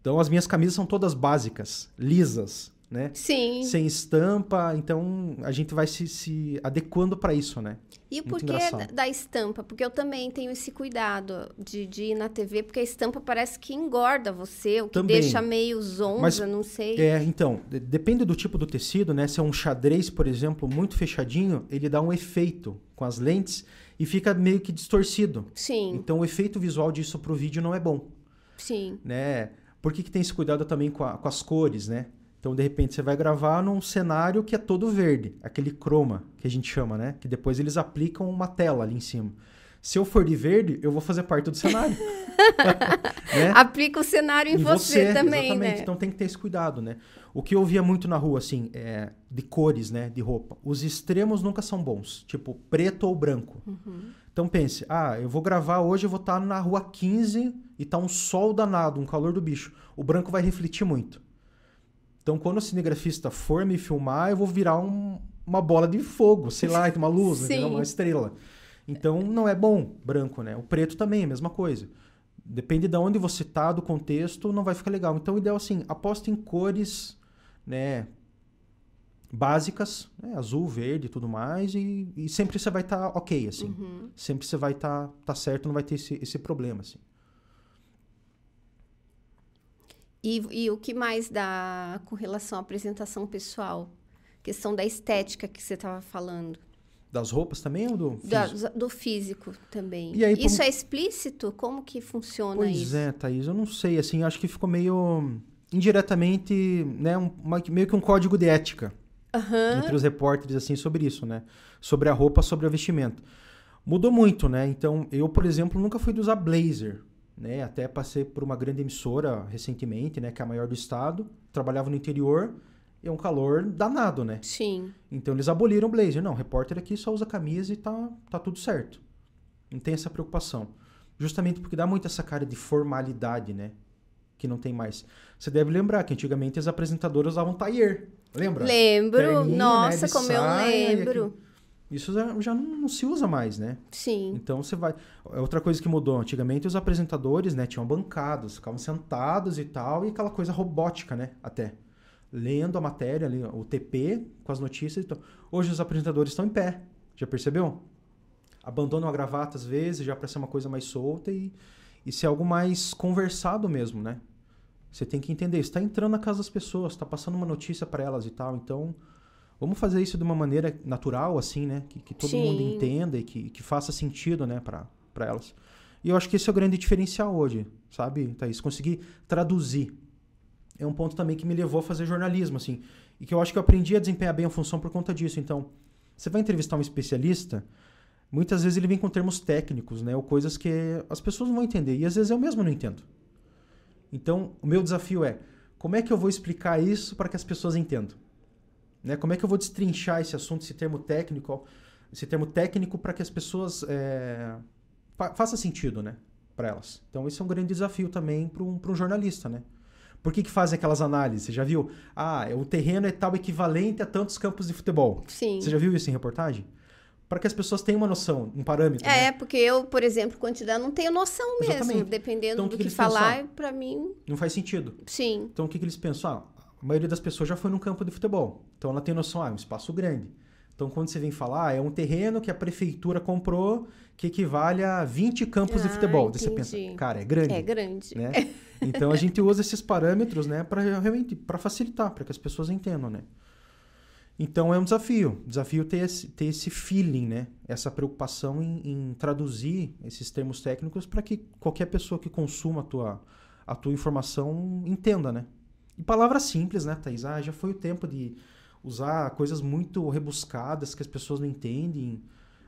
[SPEAKER 2] Então as minhas camisas são todas básicas, lisas, né?
[SPEAKER 1] Sim.
[SPEAKER 2] Sem estampa, então a gente vai se, se adequando para isso, né?
[SPEAKER 1] E o porquê da estampa? Porque eu também tenho esse cuidado de, de, ir na TV, porque a estampa parece que engorda você, o que também. deixa meio zonza, Mas, não sei.
[SPEAKER 2] É, então, depende do tipo do tecido, né? Se é um xadrez, por exemplo, muito fechadinho, ele dá um efeito com as lentes e fica meio que distorcido.
[SPEAKER 1] Sim.
[SPEAKER 2] Então o efeito visual disso pro vídeo não é bom.
[SPEAKER 1] Sim.
[SPEAKER 2] Né? Por que, que tem esse cuidado também com, a, com as cores, né? Então, de repente, você vai gravar num cenário que é todo verde, aquele croma que a gente chama, né? Que depois eles aplicam uma tela ali em cima. Se eu for de verde, eu vou fazer parte do cenário.
[SPEAKER 1] né? Aplica o cenário em, em você, você, também,
[SPEAKER 2] exatamente.
[SPEAKER 1] né?
[SPEAKER 2] Então tem que ter esse cuidado, né? O que eu via muito na rua, assim, é de cores, né? De roupa. Os extremos nunca são bons. Tipo, preto ou branco. Uhum. Então pense, ah, eu vou gravar hoje, eu vou estar na rua 15 e tá um sol danado, um calor do bicho. O branco vai refletir muito. Então quando o cinegrafista for me filmar, eu vou virar um, uma bola de fogo, sei lá, uma luz, uma estrela. Então não é bom branco, né? O preto também, a mesma coisa. Depende de onde você tá, do contexto, não vai ficar legal. Então o ideal assim, aposta em cores, né, básicas, né? azul, verde e tudo mais, e, e sempre você vai estar tá ok, assim. Uhum. Sempre você vai estar tá, tá certo, não vai ter esse, esse problema, assim.
[SPEAKER 1] E, e o que mais dá com relação à apresentação pessoal? Questão da estética que você estava falando.
[SPEAKER 2] Das roupas também ou do
[SPEAKER 1] físico? Da, do físico também. Aí, isso como... é explícito? Como que funciona
[SPEAKER 2] pois
[SPEAKER 1] isso?
[SPEAKER 2] Pois é, Thaís, eu não sei, assim, acho que ficou meio indiretamente, né, um, uma, meio que um código de ética
[SPEAKER 1] uhum.
[SPEAKER 2] entre os repórteres assim sobre isso, né? Sobre a roupa, sobre o vestimento. Mudou muito, né? Então, eu, por exemplo, nunca fui de usar blazer, né? Até passei por uma grande emissora recentemente, né, que é a maior do estado, trabalhava no interior, é um calor danado, né?
[SPEAKER 1] Sim.
[SPEAKER 2] Então eles aboliram o blazer. Não, repórter aqui só usa camisa e tá, tá tudo certo. Não tem essa preocupação. Justamente porque dá muito essa cara de formalidade, né? Que não tem mais. Você deve lembrar que antigamente as apresentadoras usavam taier. Lembra?
[SPEAKER 1] Lembro. Terninho, né, Nossa, né, como saia, eu lembro.
[SPEAKER 2] Isso já, já não, não, se usa mais, né?
[SPEAKER 1] Sim.
[SPEAKER 2] Então você vai. É outra coisa que mudou. Antigamente os apresentadores, né, tinham bancadas, ficavam sentados e tal, e aquela coisa robótica, né? Até. Lendo a matéria o TP, com as notícias e tal. Hoje os apresentadores estão em pé. Já percebeu? Abandonam a gravata às vezes, já para ser uma coisa mais solta e, e ser algo mais conversado mesmo, né? Você tem que entender, está entrando na casa das pessoas, está passando uma notícia para elas e tal. Então, vamos fazer isso de uma maneira natural, assim, né? Que, que todo Sim. mundo entenda e que, que faça sentido, né, para elas. E eu acho que esse é o grande diferencial hoje, sabe, Thaís? Conseguir traduzir. É um ponto também que me levou a fazer jornalismo, assim. E que eu acho que eu aprendi a desempenhar bem a função por conta disso. Então, você vai entrevistar um especialista, muitas vezes ele vem com termos técnicos, né? Ou coisas que as pessoas não vão entender. E às vezes eu mesmo não entendo. Então, o meu desafio é como é que eu vou explicar isso para que as pessoas entendam? Né? Como é que eu vou destrinchar esse assunto, esse termo técnico, esse termo técnico para que as pessoas é, fa faça sentido, né, para elas? Então, esse é um grande desafio também para um, um jornalista, né? Por que, que fazem aquelas análises? Você já viu? Ah, o terreno é tal equivalente a tantos campos de futebol.
[SPEAKER 1] Sim.
[SPEAKER 2] Você já viu isso em reportagem? Para que as pessoas tenham uma noção, um parâmetro.
[SPEAKER 1] É,
[SPEAKER 2] né?
[SPEAKER 1] porque eu, por exemplo, quantidade não tenho noção mesmo. Exatamente. Dependendo então, do que, que, falar, para mim.
[SPEAKER 2] Não faz sentido.
[SPEAKER 1] Sim.
[SPEAKER 2] Então o que, que eles pensam? Ah, a maioria das pessoas já foi num campo de futebol. Então ela tem noção, ah, é um espaço grande. Então quando você vem falar, ah, é um terreno que a prefeitura comprou que equivale a 20 campos ah, de futebol. Daí você pensa, cara, é grande.
[SPEAKER 1] É grande.
[SPEAKER 2] Né? Então a gente usa esses parâmetros, né, para realmente para facilitar, para que as pessoas entendam, né? Então é um desafio. Desafio ter esse, ter esse feeling, né? Essa preocupação em, em traduzir esses termos técnicos para que qualquer pessoa que consuma a tua, a tua informação entenda, né? E palavras simples, né, Thaís? Ah, já foi o tempo de usar coisas muito rebuscadas que as pessoas não entendem.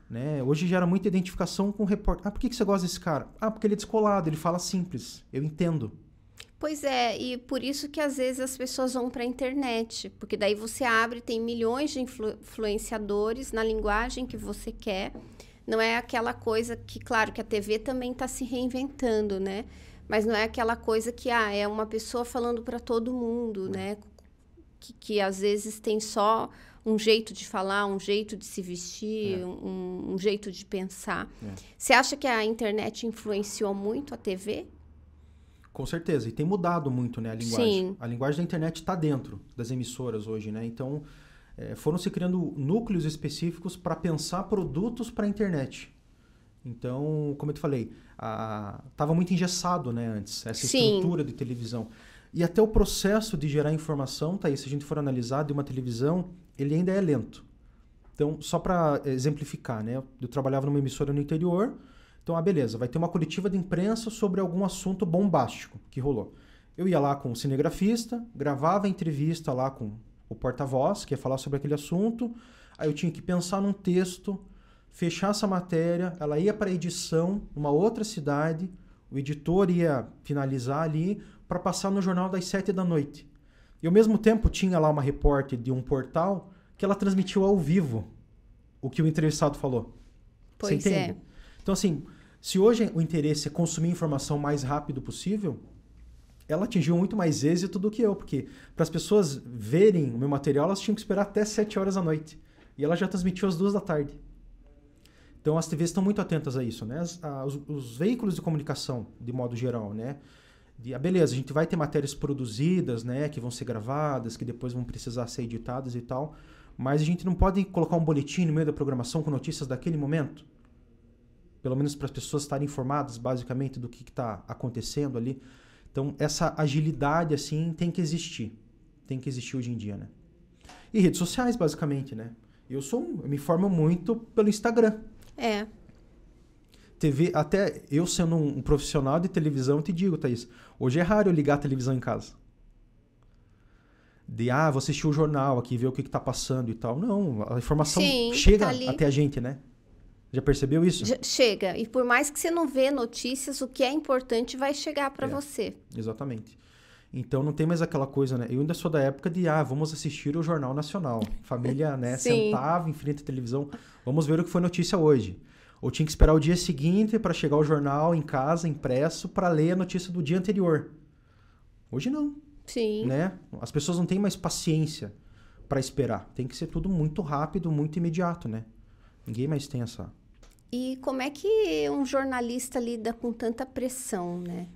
[SPEAKER 2] Né? Hoje gera muita identificação com o repórter. Ah, por que, que você gosta desse cara? Ah, porque ele é descolado, ele fala simples. Eu entendo.
[SPEAKER 1] Pois é, e por isso que às vezes as pessoas vão para a internet, porque daí você abre, tem milhões de influ influenciadores na linguagem que você quer. Não é aquela coisa que, claro, que a TV também está se reinventando, né? Mas não é aquela coisa que ah, é uma pessoa falando para todo mundo, né? Que, que às vezes tem só um jeito de falar, um jeito de se vestir, é. um, um, jeito de pensar. É. Você acha que a internet influenciou muito a TV?
[SPEAKER 2] Com certeza, e tem mudado muito, né, a linguagem. Sim. A linguagem da internet está dentro das emissoras hoje, né? Então, é, foram se criando núcleos específicos para pensar produtos para a internet. Então, como eu te falei, estava muito engessado, né, antes, essa Sim. estrutura de televisão. E até o processo de gerar informação, tá aí, se a gente for analisar de uma televisão, ele ainda é lento. Então, só para exemplificar, né? Eu trabalhava numa emissora no interior. Então, ah, beleza, vai ter uma coletiva de imprensa sobre algum assunto bombástico que rolou. Eu ia lá com o cinegrafista, gravava a entrevista lá com o porta-voz, que ia falar sobre aquele assunto. Aí eu tinha que pensar num texto, fechar essa matéria, ela ia para edição numa outra cidade, o editor ia finalizar ali para passar no jornal das sete da noite. E ao mesmo tempo tinha lá uma repórter de um portal que ela transmitiu ao vivo o que o entrevistado falou.
[SPEAKER 1] Pois Você entende? É.
[SPEAKER 2] Então, assim, se hoje o interesse é consumir informação o mais rápido possível, ela atingiu muito mais êxito do que eu, porque para as pessoas verem o meu material, elas tinham que esperar até 7 horas da noite. E ela já transmitiu às duas da tarde. Então as TVs estão muito atentas a isso, né? As, a, os, os, veículos de comunicação, de modo geral, né? De, ah, beleza, a gente vai ter matérias produzidas, né? Que vão ser gravadas, que depois vão precisar ser editadas e tal. Mas a gente não pode colocar um boletim no meio da programação com notícias daquele momento? Pelo menos para as pessoas estarem informadas, basicamente, do que está acontecendo ali. Então, essa agilidade, assim, tem que existir. Tem que existir hoje em dia, né? E redes sociais, basicamente, né? Eu sou eu me formo muito pelo Instagram.
[SPEAKER 1] É.
[SPEAKER 2] TV, até eu sendo um, profissional de televisão, te digo, Thaís, hoje é raro eu ligar a televisão em casa. De, ah, vou assistir o jornal aqui, ver o que, está passando e tal. Não, a informação Sim, chega tá até a gente, né? Já percebeu isso? Já
[SPEAKER 1] chega. E por mais que você não vê notícias, o que é importante vai chegar para é, você.
[SPEAKER 2] Exatamente. Então não tem mais aquela coisa, né? Eu ainda sou da época de, ah, vamos assistir o Jornal Nacional. Família, né, sentava em frente à televisão, vamos ver o que foi notícia hoje. Ou tinha que esperar o dia seguinte para chegar o jornal em casa, impresso, para ler a notícia do dia anterior. Hoje não.
[SPEAKER 1] Sim.
[SPEAKER 2] Né? As pessoas não têm mais paciência para esperar. Tem que ser tudo muito rápido, muito imediato, né? Ninguém mais tem essa.
[SPEAKER 1] E como é que um jornalista lida com tanta pressão, né?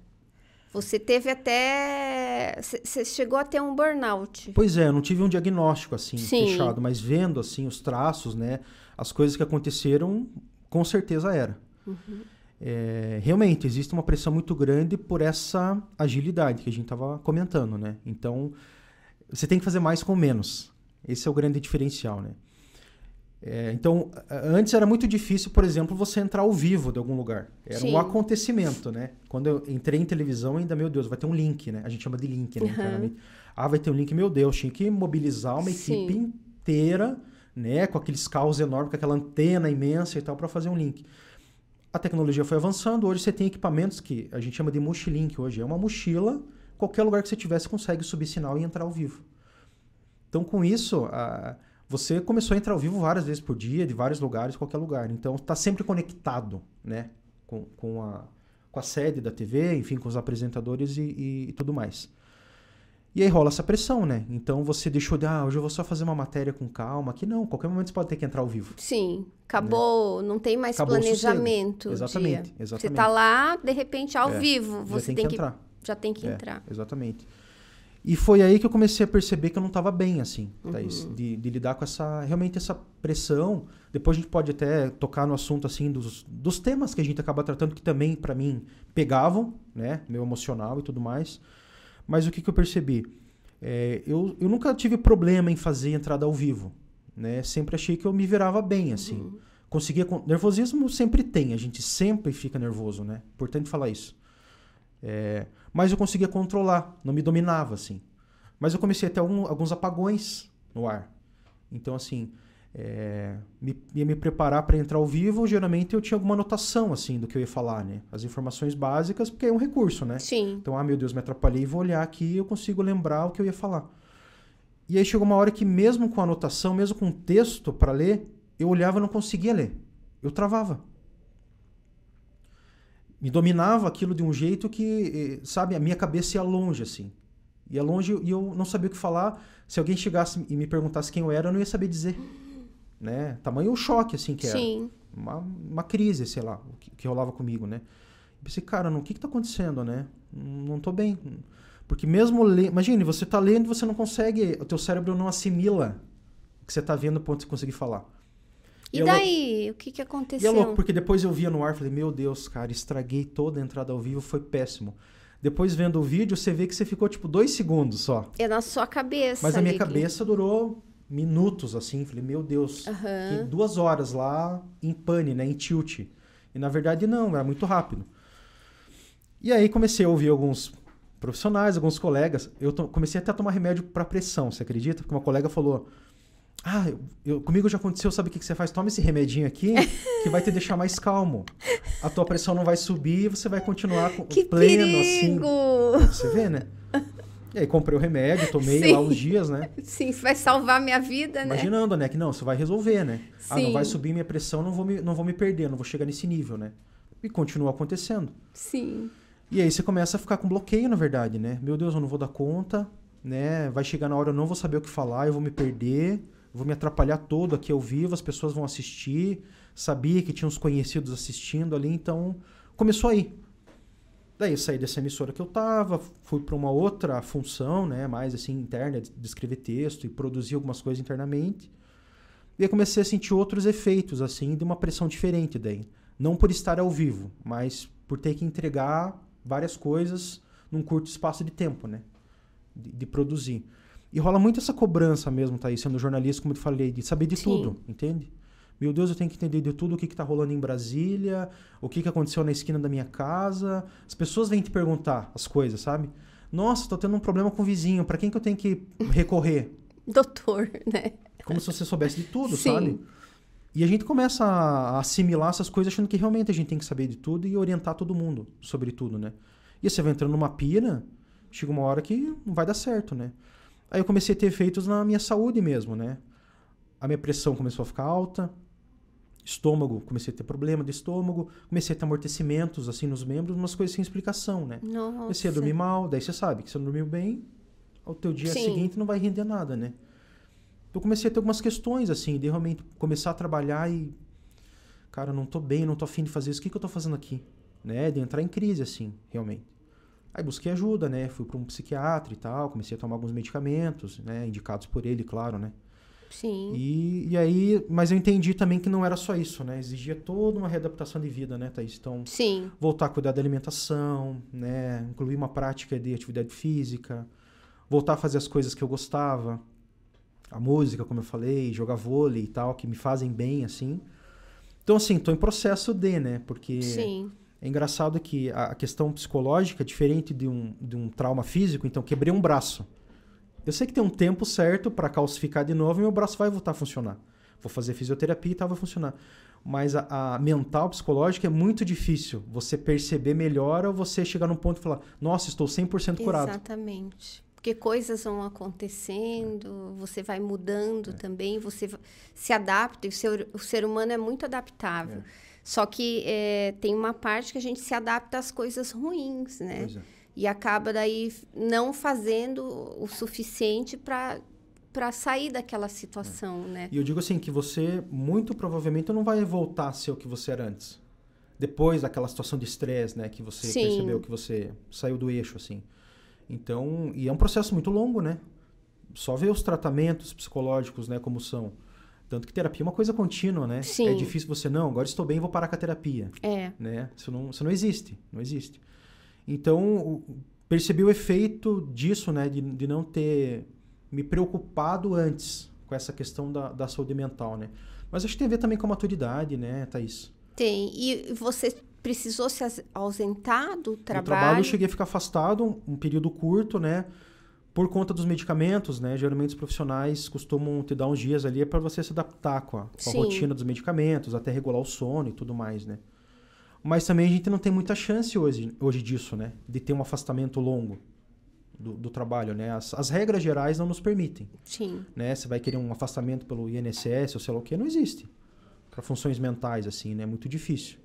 [SPEAKER 1] Você teve até. Você chegou a ter um burnout.
[SPEAKER 2] Pois é, eu não tive um diagnóstico assim, Sim. fechado, mas vendo assim os traços, né? As coisas que aconteceram, com certeza era. Uhum. É, realmente, existe uma pressão muito grande por essa agilidade que a gente estava comentando, né? Então, você tem que fazer mais com menos. Esse é o grande diferencial, né? É, então, antes era muito difícil, por exemplo, você entrar ao vivo de algum lugar. Era Sim. um acontecimento, né? Quando eu entrei em televisão, ainda, meu Deus, vai ter um link, né? A gente chama de link, né? Uhum. Ah, vai ter um link, meu Deus, tinha que mobilizar uma Sim. equipe inteira, né? Com aqueles carros enormes, com aquela antena imensa e tal, para fazer um link. A tecnologia foi avançando, hoje você tem equipamentos que a gente chama de mochilink hoje. É uma mochila, qualquer lugar que você tivesse consegue subir sinal e entrar ao vivo. Então, com isso, a você começou a entrar ao vivo várias vezes por dia, de vários lugares, qualquer lugar. Então, está sempre conectado, né? Com, com, a, com a sede da TV, enfim, com os apresentadores e, e, e, tudo mais. E aí rola essa pressão, né? Então, você deixou de, ah, hoje eu vou só fazer uma matéria com calma. Aqui não, qualquer momento você pode ter que entrar ao vivo.
[SPEAKER 1] Sim, acabou, né? não tem mais acabou planejamento.
[SPEAKER 2] Exatamente, exatamente. Você
[SPEAKER 1] está lá, de repente, ao é, vivo. Você tem, tem que, entrar. Já tem que
[SPEAKER 2] é,
[SPEAKER 1] entrar.
[SPEAKER 2] Exatamente. E foi aí que eu comecei a perceber que eu não estava bem, assim, uhum. de, de, lidar com essa, realmente essa pressão. Depois a gente pode até tocar no assunto, assim, dos, dos temas que a gente acaba tratando, que também, para mim, pegavam, né, meu emocional e tudo mais. Mas o que, que eu percebi? É, eu, eu nunca tive problema em fazer entrada ao vivo, né? Sempre achei que eu me virava bem, assim. Uhum. Conseguia... Nervosismo sempre tem, a gente sempre fica nervoso, né? Importante falar isso. É, mas eu conseguia controlar, não me dominava assim. Mas eu comecei a ter algum, alguns apagões no ar. Então, assim, é, me, ia me preparar para entrar ao vivo, geralmente eu tinha alguma anotação, assim, do que eu ia falar, né? As informações básicas, porque é um recurso, né?
[SPEAKER 1] Sim.
[SPEAKER 2] Então, ah, meu Deus, me atrapalhei, vou olhar aqui e eu consigo lembrar o que eu ia falar. E aí chegou uma hora que, mesmo com anotação, mesmo com texto para ler, eu olhava e não conseguia ler. Eu travava me dominava aquilo de um jeito que, eh, sabe, a minha cabeça ia longe, assim. Ia longe e eu não sabia o que falar. Se alguém chegasse e me perguntasse quem eu era, eu não ia saber dizer. Né? Tamanho o choque, assim, que era.
[SPEAKER 1] Sim.
[SPEAKER 2] Uma, uma crise, sei lá, o que, que rolava comigo, né? Eu pensei, cara, não, o que que tá acontecendo, né? Não tô bem. Porque mesmo lendo... Imagine, você tá lendo e você não consegue... O teu cérebro não assimila o que você tá vendo ponto de conseguir falar.
[SPEAKER 1] E,
[SPEAKER 2] é
[SPEAKER 1] daí, o que que
[SPEAKER 2] E é
[SPEAKER 1] aconteceu?
[SPEAKER 2] louco, porque depois eu via no ar e falei, meu Deus, cara, estraguei toda a entrada ao vivo, foi péssimo. Depois vendo o vídeo, você vê que você ficou tipo dois segundos só.
[SPEAKER 1] É na sua cabeça.
[SPEAKER 2] Mas a minha
[SPEAKER 1] que-
[SPEAKER 2] cabeça durou minutos, assim. Falei, meu Deus, fiquei duas horas lá em pane, né? Em tilt. E na verdade não, era muito rápido. E aí comecei a ouvir alguns profissionais, alguns colegas. Eu comecei até a tomar remédio para pressão, você acredita? Porque uma colega falou: Ah, eu, eu- comigo já aconteceu, sabe o que, que você faz? Toma esse remedinho aqui que vai te deixar mais calmo. A tua pressão não vai subir e você vai continuar com,
[SPEAKER 1] Que
[SPEAKER 2] pleno, assim.
[SPEAKER 1] perigo!
[SPEAKER 2] Você vê, né? E aí comprei o remédio, tomei
[SPEAKER 1] Sim.
[SPEAKER 2] lá uns dias, né?
[SPEAKER 1] Sim, isso vai salvar minha vida, né?
[SPEAKER 2] Imaginando, né? Que não, isso vai resolver, né? Ah, não
[SPEAKER 1] Sim.
[SPEAKER 2] vai subir minha pressão, não vou, me, não vou me perder, não vou chegar nesse nível, né? E continua acontecendo.
[SPEAKER 1] Sim.
[SPEAKER 2] E aí você começa a ficar com bloqueio, na verdade, né? Meu Deus, eu não vou dar conta, né? Vai chegar na hora, eu não vou saber o que falar, eu vou me perder, vou me atrapalhar todo aqui ao vivo, as pessoas vão assistir. Sabia que tinha uns conhecidos assistindo ali, então começou aí. Daí saí dessa emissora que eu tava, fui para uma outra função, né, mais assim interna, de escrever texto e produzir algumas coisas internamente. E aí comecei a sentir outros efeitos assim, de uma pressão diferente daí. Não por estar ao vivo, mas por ter que entregar várias coisas num curto espaço de tempo, né? De, de produzir. E rola muito essa cobrança mesmo, Thaís, sendo jornalista, como eu te falei, de saber de
[SPEAKER 1] Sim.
[SPEAKER 2] tudo, entende? Meu Deus, eu tenho que entender de tudo o que, que tá rolando em Brasília, o que, que aconteceu na esquina da minha casa. As pessoas vêm te perguntar as coisas, sabe? Nossa, tô tendo um problema com o vizinho, para quem que eu tenho que recorrer?
[SPEAKER 1] Doutor, né?
[SPEAKER 2] Como se você soubesse de tudo,
[SPEAKER 1] Sim.
[SPEAKER 2] sabe? E a gente começa a assimilar essas coisas achando que realmente a gente tem que saber de tudo e orientar todo mundo sobre tudo, né? E você vai entrando numa pira, chega uma hora que não vai dar certo, né? Aí eu comecei a ter efeitos na minha saúde mesmo, né? A minha pressão começou a ficar alta, estômago, comecei a ter problema de estômago, comecei a ter amortecimentos assim nos membros, umas coisas sem explicação, né?
[SPEAKER 1] Nossa.
[SPEAKER 2] Comecei a dormir mal, daí você sabe que você não dormiu bem, ao teu dia
[SPEAKER 1] Sim.
[SPEAKER 2] seguinte não vai render nada, né? Então eu comecei a ter algumas questões, assim, de realmente começar a trabalhar e. Cara, não tô bem, não tô afim de fazer isso, o que, que eu tô fazendo aqui? Né? De entrar em crise, assim, realmente. Aí busquei ajuda, né? Fui para um psiquiatra e tal, comecei a tomar alguns medicamentos, né? Indicados por ele, claro, né?
[SPEAKER 1] Sim.
[SPEAKER 2] E, e aí, mas eu entendi também que não era só isso, né? Exigia toda uma readaptação de vida, né, Thaís? Então,
[SPEAKER 1] Sim.
[SPEAKER 2] voltar a cuidar da alimentação, né? Incluir uma prática de atividade física, voltar a fazer as coisas que eu gostava, a música, como eu falei, jogar vôlei e tal, que me fazem bem, assim. Então, assim, tô em processo de, né? Porque
[SPEAKER 1] Sim.
[SPEAKER 2] É engraçado que a questão psicológica é diferente de um, de um trauma físico. Então, quebrei um braço. Eu sei que tem um tempo certo para calcificar de novo e meu braço vai voltar a funcionar. Vou fazer fisioterapia e tal, vai funcionar. Mas a, a mental, psicológica é muito difícil você perceber melhor ou você chegar num ponto e falar: Nossa, estou 100% curado.
[SPEAKER 1] Exatamente. Porque coisas vão acontecendo, você vai
[SPEAKER 2] É.
[SPEAKER 1] mudando também, você se adapta, e o ser, o ser humano é muito adaptável.
[SPEAKER 2] É.
[SPEAKER 1] Só que é, tem uma parte que a gente se adapta às coisas ruins, né?
[SPEAKER 2] É.
[SPEAKER 1] E acaba daí não fazendo o suficiente para para sair daquela situação, né?
[SPEAKER 2] E eu digo assim: que você, muito provavelmente, não vai voltar a ser o que você era antes. Depois daquela situação de estresse, né? Que você
[SPEAKER 1] Sim.
[SPEAKER 2] percebeu que você saiu do eixo, assim. Então, e é um processo muito longo, né? Só ver os tratamentos psicológicos, né, como são. Tanto que terapia é uma coisa contínua, né?
[SPEAKER 1] Sim.
[SPEAKER 2] É difícil você, não, agora estou bem, vou parar com a terapia,
[SPEAKER 1] É,
[SPEAKER 2] né? Isso não, isso não existe, não existe. Então, o- percebi o efeito disso, né, de, de não ter me preocupado antes com essa questão da, da saúde mental, né? Mas acho que tem a ver também com a maturidade, né, Thaís?
[SPEAKER 1] tem. E você precisou se aus- ausentar do trabalho?
[SPEAKER 2] trabalho eu cheguei a ficar afastado um, um período curto, né? Por conta dos medicamentos, né? Geralmente os profissionais costumam te dar uns dias ali para você se adaptar com a, com a rotina dos medicamentos, até regular o sono e tudo mais, né? Mas também a gente não tem muita chance hoje, hoje disso, né? De ter um afastamento longo do, do trabalho, né? As, as regras gerais não nos permitem,
[SPEAKER 1] Sim.
[SPEAKER 2] né? Você vai querer um afastamento pelo INSS ou sei lá o que, não existe. Para funções mentais, assim, né? É muito difícil.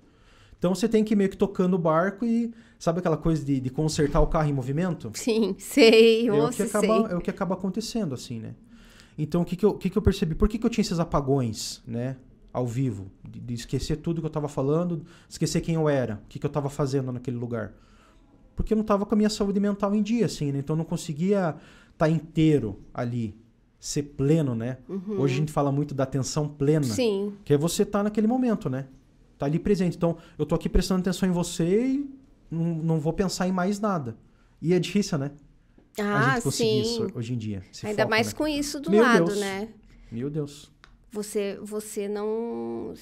[SPEAKER 2] Então você tem que ir meio que tocando o barco e sabe aquela coisa de, de consertar o carro em movimento?
[SPEAKER 1] Sim, sei,
[SPEAKER 2] É o, que acaba,
[SPEAKER 1] sei.
[SPEAKER 2] é o que acaba acontecendo, assim, né? Então, o que, que, eu, que, que eu percebi? Por que, que eu tinha esses apagões, né? Ao vivo. De, de esquecer tudo que eu tava falando, esquecer quem eu era, o que, que eu tava fazendo naquele lugar. Porque eu não tava com a minha saúde mental em dia, assim, né? Então, eu não conseguia estar inteiro ali, ser pleno, né? Hoje a gente fala muito da atenção plena.
[SPEAKER 1] Uhum. Sim,
[SPEAKER 2] Que é você tá naquele momento, né? Tá ali presente. Então, eu tô aqui prestando atenção em você e não, não vou pensar em mais nada. E é difícil, né? a
[SPEAKER 1] ah,
[SPEAKER 2] gente conseguir
[SPEAKER 1] sim.
[SPEAKER 2] isso hoje em dia.
[SPEAKER 1] Ainda mais
[SPEAKER 2] né?
[SPEAKER 1] com isso do
[SPEAKER 2] Meu
[SPEAKER 1] lado,
[SPEAKER 2] Deus.
[SPEAKER 1] né?
[SPEAKER 2] Meu Deus.
[SPEAKER 1] Você, você não.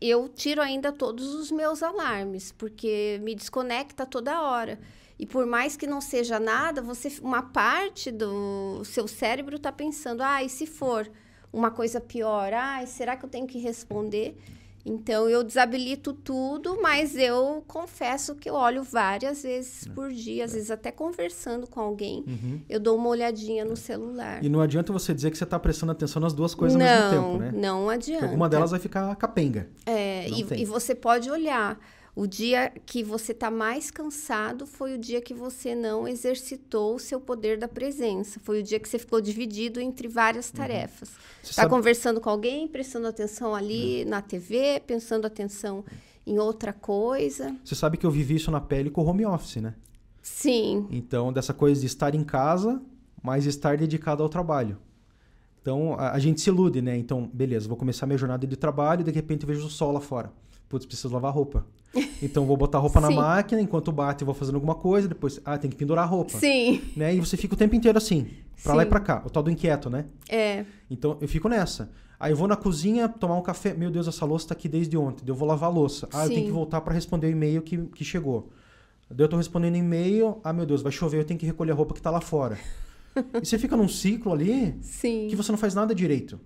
[SPEAKER 1] Eu tiro ainda todos os meus alarmes, porque me desconecta toda hora. E por mais que não seja nada, você uma parte do seu cérebro está pensando, ah, e se for uma coisa pior, ah, será que eu tenho que responder? Então eu desabilito tudo, mas eu confesso que eu olho várias vezes
[SPEAKER 2] É.
[SPEAKER 1] por dia, às vezes até conversando com alguém,
[SPEAKER 2] Uhum.
[SPEAKER 1] eu dou uma olhadinha no celular.
[SPEAKER 2] E não adianta você dizer que você tá prestando atenção nas duas coisas
[SPEAKER 1] não,
[SPEAKER 2] ao mesmo tempo, né?
[SPEAKER 1] não
[SPEAKER 2] Porque
[SPEAKER 1] adianta.
[SPEAKER 2] alguma delas vai ficar capenga.
[SPEAKER 1] É, e, e você pode olhar. O dia que você está mais cansado foi o dia que você não exercitou o seu poder da presença. Foi o dia que você ficou dividido entre várias tarefas.
[SPEAKER 2] Você
[SPEAKER 1] Está
[SPEAKER 2] sabe-
[SPEAKER 1] conversando com alguém, prestando atenção ali na TV, prestando atenção em outra coisa.
[SPEAKER 2] Você sabe que eu vivi isso na pele com o home office, né?
[SPEAKER 1] Sim,
[SPEAKER 2] Então, dessa coisa de estar em casa, mas estar dedicado ao trabalho. Então, a, a gente se ilude, né? Então, beleza, vou começar minha jornada de trabalho e de repente eu vejo o sol lá fora. Putz, preciso lavar roupa. Então, vou botar a roupa na
[SPEAKER 1] Sim.
[SPEAKER 2] máquina, enquanto bate, eu vou fazendo alguma coisa, depois, ah, tem que pendurar a roupa.
[SPEAKER 1] sim,
[SPEAKER 2] Né? E você fica o tempo inteiro assim, pra lá e
[SPEAKER 1] Sim.
[SPEAKER 2] pra cá, o tal do inquieto, né?
[SPEAKER 1] é,
[SPEAKER 2] Então, eu fico nessa. Aí eu vou na cozinha tomar um café. Meu Deus, essa louça tá aqui desde ontem. Eu vou lavar a louça. Ah, eu tenho
[SPEAKER 1] Sim.
[SPEAKER 2] que voltar para responder o e-mail que, que chegou. Daí eu tô respondendo e-mail. Ah, meu Deus, vai chover, eu tenho que recolher a roupa que tá lá fora. e você fica num ciclo ali
[SPEAKER 1] sim.
[SPEAKER 2] que você não faz nada direito.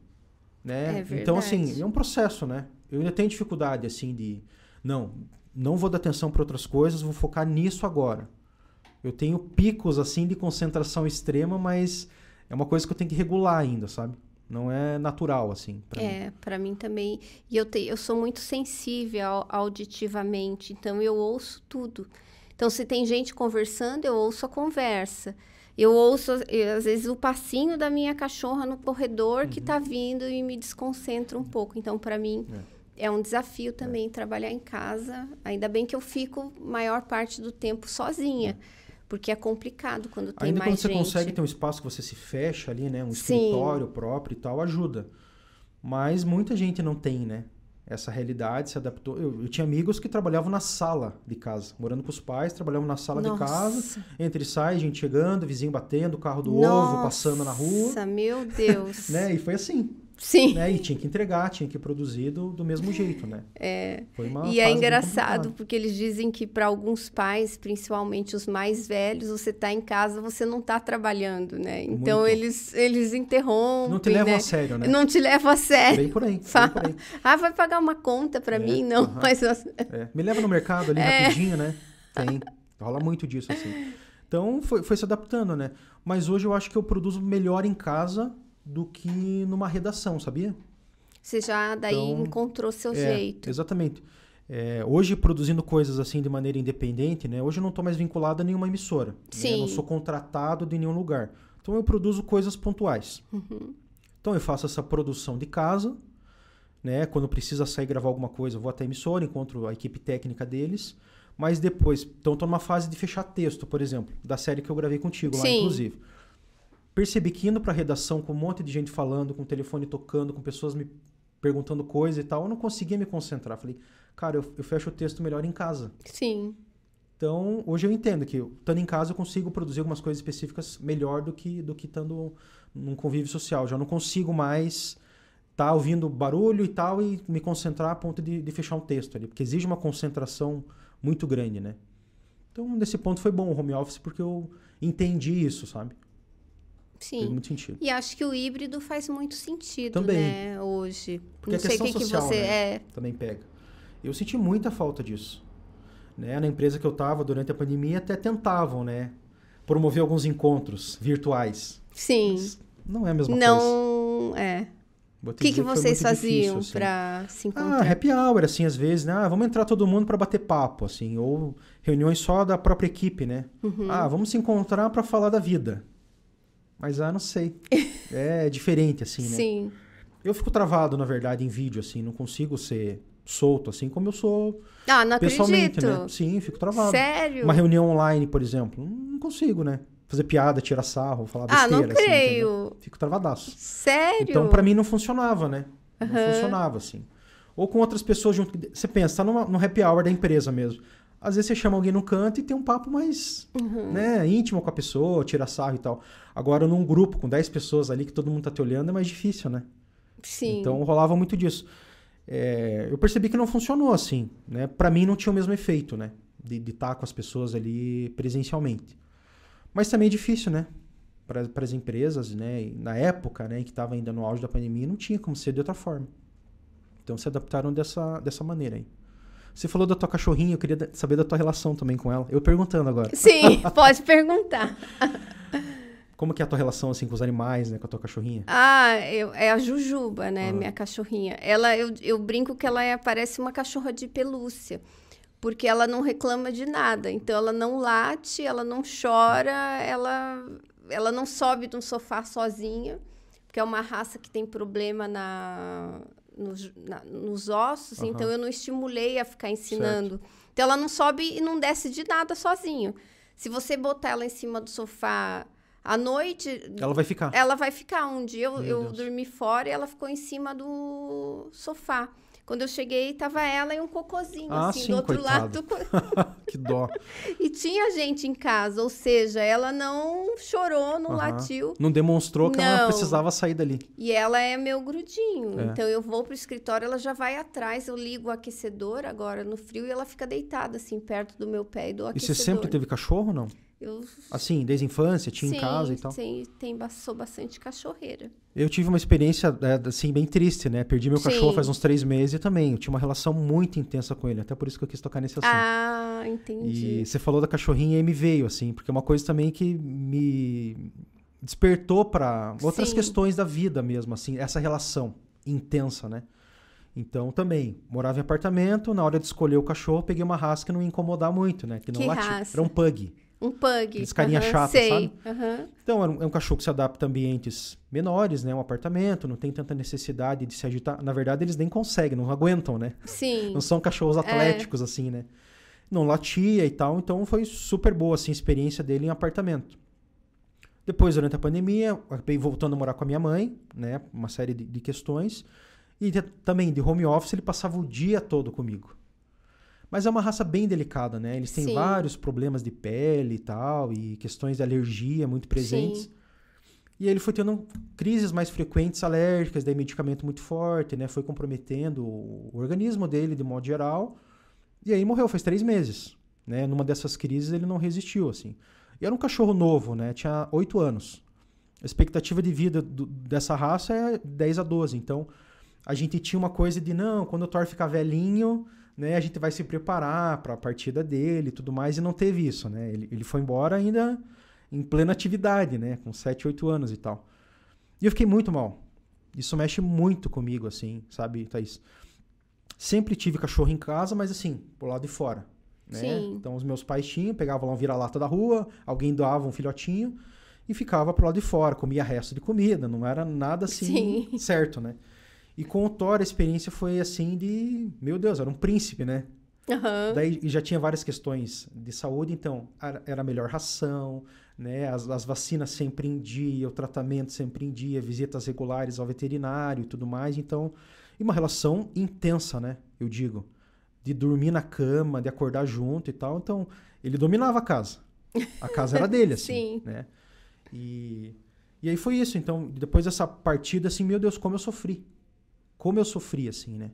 [SPEAKER 2] Né?
[SPEAKER 1] É
[SPEAKER 2] então, assim, é um processo, né? Eu ainda tenho dificuldade, assim, de. Não, não vou dar atenção para outras coisas, vou focar nisso agora. Eu tenho picos, assim, de concentração extrema, mas é uma coisa que eu tenho que regular ainda, sabe? Não é natural, assim, pra.
[SPEAKER 1] É, para mim também. E eu, te, eu sou muito sensível au- auditivamente, então eu ouço tudo. Então, se tem gente conversando, eu ouço a conversa. Eu ouço, às vezes, o passinho da minha cachorra no corredor que tá vindo e me desconcentra um pouco. Então, para mim, é. Um desafio também trabalhar em casa. Ainda bem que eu fico maior parte do tempo sozinha, porque é complicado quando tem
[SPEAKER 2] Ainda
[SPEAKER 1] mais
[SPEAKER 2] quando você
[SPEAKER 1] gente.
[SPEAKER 2] consegue ter um espaço que você se fecha ali, né? Um
[SPEAKER 1] Sim.
[SPEAKER 2] escritório próprio e tal, ajuda. Mas muita gente não tem, né? Essa realidade se adaptou. Eu, eu tinha amigos que trabalhavam na sala de casa, morando com os pais, trabalhavam na sala de casa.
[SPEAKER 1] Nossa.
[SPEAKER 2] Entra e sai, gente chegando, vizinho batendo, carro do
[SPEAKER 1] Nossa,
[SPEAKER 2] ovo passando na rua,
[SPEAKER 1] meu Deus.
[SPEAKER 2] né? E foi assim,
[SPEAKER 1] Sim.
[SPEAKER 2] né? E tinha que entregar, tinha que produzir do, do mesmo jeito, né?
[SPEAKER 1] É.
[SPEAKER 2] Foi uma
[SPEAKER 1] E é engraçado, porque eles dizem que para alguns pais, principalmente os mais velhos, você tá em casa, você não tá trabalhando, né? Então
[SPEAKER 2] Muito.
[SPEAKER 1] eles, eles interrompem,
[SPEAKER 2] Não te levam
[SPEAKER 1] né?
[SPEAKER 2] a sério, né?
[SPEAKER 1] Não te levam a sério.
[SPEAKER 2] Bem por aí,
[SPEAKER 1] Fala.
[SPEAKER 2] por aí.
[SPEAKER 1] Ah, vai pagar uma conta para
[SPEAKER 2] É,
[SPEAKER 1] mim? Não,
[SPEAKER 2] aham.
[SPEAKER 1] mas...
[SPEAKER 2] É, Me leva no mercado ali
[SPEAKER 1] É.
[SPEAKER 2] rapidinho, né? Tem. Rola muito disso, assim. Então, foi, foi se adaptando, né? Mas hoje eu acho que eu produzo melhor em casa do que numa redação, sabia?
[SPEAKER 1] Você já daí
[SPEAKER 2] Então,
[SPEAKER 1] encontrou seu
[SPEAKER 2] É,
[SPEAKER 1] jeito.
[SPEAKER 2] Exatamente. É, hoje, produzindo coisas assim de maneira independente, né? Hoje eu não estou mais vinculado a nenhuma emissora. né?
[SPEAKER 1] Sim.
[SPEAKER 2] Não sou contratado de nenhum lugar. Então eu produzo coisas pontuais.
[SPEAKER 1] Uhum.
[SPEAKER 2] Então eu faço essa produção de casa, né? Quando precisa sair gravar alguma coisa, eu vou até a emissora, encontro a equipe técnica deles. Mas depois, então estou numa fase de fechar texto, por exemplo, da série que eu gravei contigo lá,
[SPEAKER 1] Sim.
[SPEAKER 2] inclusive. Percebi que indo para redação com um monte de gente falando, com o telefone tocando, com pessoas me perguntando coisa e tal, eu não conseguia me concentrar. Falei, cara, eu, eu fecho o texto melhor em casa.
[SPEAKER 1] Sim,
[SPEAKER 2] Então, hoje eu entendo que, estando em casa, eu consigo produzir algumas coisas específicas melhor do que do que estando num convívio social. Já não consigo mais estar ouvindo barulho e tal e me concentrar a ponto de, de fechar um texto ali, porque exige uma concentração muito grande, né? Então, nesse ponto foi bom o home office, porque eu entendi isso, sabe? Fez
[SPEAKER 1] sim.
[SPEAKER 2] muito sentido.
[SPEAKER 1] E acho que o híbrido faz muito sentido,
[SPEAKER 2] Também.
[SPEAKER 1] né, hoje.
[SPEAKER 2] Porque
[SPEAKER 1] Não
[SPEAKER 2] a
[SPEAKER 1] sei o
[SPEAKER 2] questão
[SPEAKER 1] que, que
[SPEAKER 2] social,
[SPEAKER 1] você
[SPEAKER 2] né?
[SPEAKER 1] é.
[SPEAKER 2] Também pega. Eu senti muita falta disso. Né? Na empresa que eu estava durante a pandemia, até tentavam, né? Promover alguns encontros virtuais.
[SPEAKER 1] Sim.
[SPEAKER 2] Mas não é a mesma coisa.
[SPEAKER 1] Não, é. O que, que vocês faziam assim. para se encontrar?
[SPEAKER 2] Ah, happy hour, assim, às vezes, né? Ah, vamos entrar todo mundo para bater papo, assim. Ou reuniões só da própria equipe, né? Uhum. Ah, vamos se encontrar para falar da vida. Mas, ah, não sei. é diferente, assim, né?
[SPEAKER 1] Sim.
[SPEAKER 2] Eu fico travado, na verdade, em vídeo, assim. Não consigo ser solto, assim, como eu sou
[SPEAKER 1] ah, não
[SPEAKER 2] pessoalmente,
[SPEAKER 1] acredito.
[SPEAKER 2] né? Sim, fico travado.
[SPEAKER 1] Sério?
[SPEAKER 2] Uma reunião online, por exemplo, não consigo, né? fazer piada, tirar sarro, falar besteira.
[SPEAKER 1] Ah, não creio.
[SPEAKER 2] Assim, Fico travadaço.
[SPEAKER 1] Sério?
[SPEAKER 2] Então, para mim, não funcionava, né? Não uhum. funcionava, assim. Ou com outras pessoas junto. Você pensa, tá numa, no happy hour da empresa mesmo. Às vezes você chama alguém no canto e tem um papo mais uhum. né, íntimo com a pessoa, tira sarro e tal. Agora, num grupo com 10 pessoas ali que todo mundo tá te olhando, é mais difícil, né?
[SPEAKER 1] Sim.
[SPEAKER 2] Então, rolava muito disso. É, eu percebi que não funcionou assim, né? Para mim não tinha o mesmo efeito, né? De estar tá com as pessoas ali presencialmente. Mas também é difícil, né? Para as empresas, né? Na época, né, que estava ainda no auge da pandemia, não tinha como ser de outra forma. Então se adaptaram dessa, dessa maneira aí. Você falou da tua cachorrinha, eu queria saber da tua relação também com ela. Eu perguntando agora.
[SPEAKER 1] Sim, pode perguntar.
[SPEAKER 2] Como que é a tua relação assim com os animais, né, com a tua cachorrinha?
[SPEAKER 1] Ah, eu, é a Jujuba, né, minha cachorrinha. Ela, eu, eu brinco que ela é, parece uma cachorra de pelúcia porque ela não reclama de nada. Então ela não late, ela não chora, ela ela não sobe de um sofá sozinha, porque é uma raça que tem problema na nos, na, nos ossos, uhum. então eu não estimulei a ficar ensinando. Certo. Então ela não sobe e não desce de nada sozinho. Se você botar ela em cima do sofá à noite.
[SPEAKER 2] Ela vai ficar.
[SPEAKER 1] Ela vai ficar. Um dia eu, eu dormi fora e ela ficou em cima do sofá. Quando eu cheguei, tava ela e um cocozinho, ah, assim, sim, do outro coitado.
[SPEAKER 2] lado. que dó.
[SPEAKER 1] e tinha gente em casa, ou seja, ela não chorou, não latiu.
[SPEAKER 2] Não demonstrou que não. ela precisava sair dali.
[SPEAKER 1] E ela é meu grudinho. É. Então eu vou pro escritório, ela já vai atrás, eu ligo o aquecedor agora no frio e ela fica deitada, assim, perto do meu pé e do aquecedor.
[SPEAKER 2] E você sempre teve cachorro ou não?
[SPEAKER 1] Eu...
[SPEAKER 2] Assim, desde a infância, tinha
[SPEAKER 1] sim,
[SPEAKER 2] em casa e tal?
[SPEAKER 1] Sim, tem, sou bastante cachorreira.
[SPEAKER 2] Eu tive uma experiência, é, assim, bem triste, né? Perdi meu sim. cachorro faz uns três meses também. Eu tinha uma relação muito intensa com ele, até por isso que eu quis tocar nesse assunto.
[SPEAKER 1] Ah, entendi.
[SPEAKER 2] E você falou da cachorrinha e me veio, assim, porque é uma coisa também que me despertou para outras sim. questões da vida mesmo, assim, essa relação intensa, né? Então, também, morava em apartamento, na hora de escolher o cachorro, peguei uma raça que não ia incomodar muito, né? Que não
[SPEAKER 1] que
[SPEAKER 2] latia.
[SPEAKER 1] Raça?
[SPEAKER 2] Era um pug.
[SPEAKER 1] Um pug.
[SPEAKER 2] Aqueles carinha uhum, chata,
[SPEAKER 1] sei.
[SPEAKER 2] sabe?
[SPEAKER 1] Uhum.
[SPEAKER 2] Então, é um, é um, cachorro que se adapta a ambientes menores, né? Um apartamento, não tem tanta necessidade de se agitar. Na verdade, eles nem conseguem, não aguentam, né?
[SPEAKER 1] Sim.
[SPEAKER 2] Não são cachorros atléticos, é. assim, né? Não latia e tal. Então, foi super boa, assim, a experiência dele em apartamento. Depois, durante a pandemia, acabei voltando a morar com a minha mãe, né? Uma série de, de questões. E também, de home office, ele passava o dia todo comigo. Mas é uma raça bem delicada, né? Eles têm Sim. vários problemas de pele e tal, e questões de alergia muito presentes. Sim. E ele foi tendo crises mais frequentes alérgicas, daí medicamento muito forte, né? Foi comprometendo o organismo dele de modo geral. E aí morreu, faz três meses. Né? Numa dessas crises ele não resistiu, assim. E era um cachorro novo, né? Tinha oito anos. A expectativa de vida do, dessa raça é 10 a 12. Então, a gente tinha uma coisa de, não, quando o Thor ficar velhinho, né, a gente vai se preparar para a partida dele e tudo mais, e não teve isso, né? Ele, ele foi embora ainda em plena atividade, né? Com 7, 8 anos e tal. E eu fiquei muito mal. Isso mexe muito comigo, assim, sabe, Thaís? Sempre tive cachorro em casa, mas assim, por lado de fora. Né?
[SPEAKER 1] Sim.
[SPEAKER 2] Então os meus pais tinham, pegavam lá um vira-lata da rua, alguém doava um filhotinho e ficava pro lado de fora, comia resto de comida, não era nada assim Sim. certo, né? E com o Thor a experiência foi assim de, meu Deus, era um príncipe, né?
[SPEAKER 1] Uhum.
[SPEAKER 2] Daí já tinha várias questões de saúde, então era a melhor ração, né? As, as, vacinas sempre em dia, o tratamento sempre em dia, visitas regulares ao veterinário e tudo mais. Então, e uma relação intensa, né? Eu digo, de dormir na cama, de acordar junto e tal. Então, ele dominava a casa. A casa era dele, assim,
[SPEAKER 1] Sim.
[SPEAKER 2] né? E, e aí foi isso. Então, depois dessa partida, assim, meu Deus, como eu sofri como eu sofri, assim, né?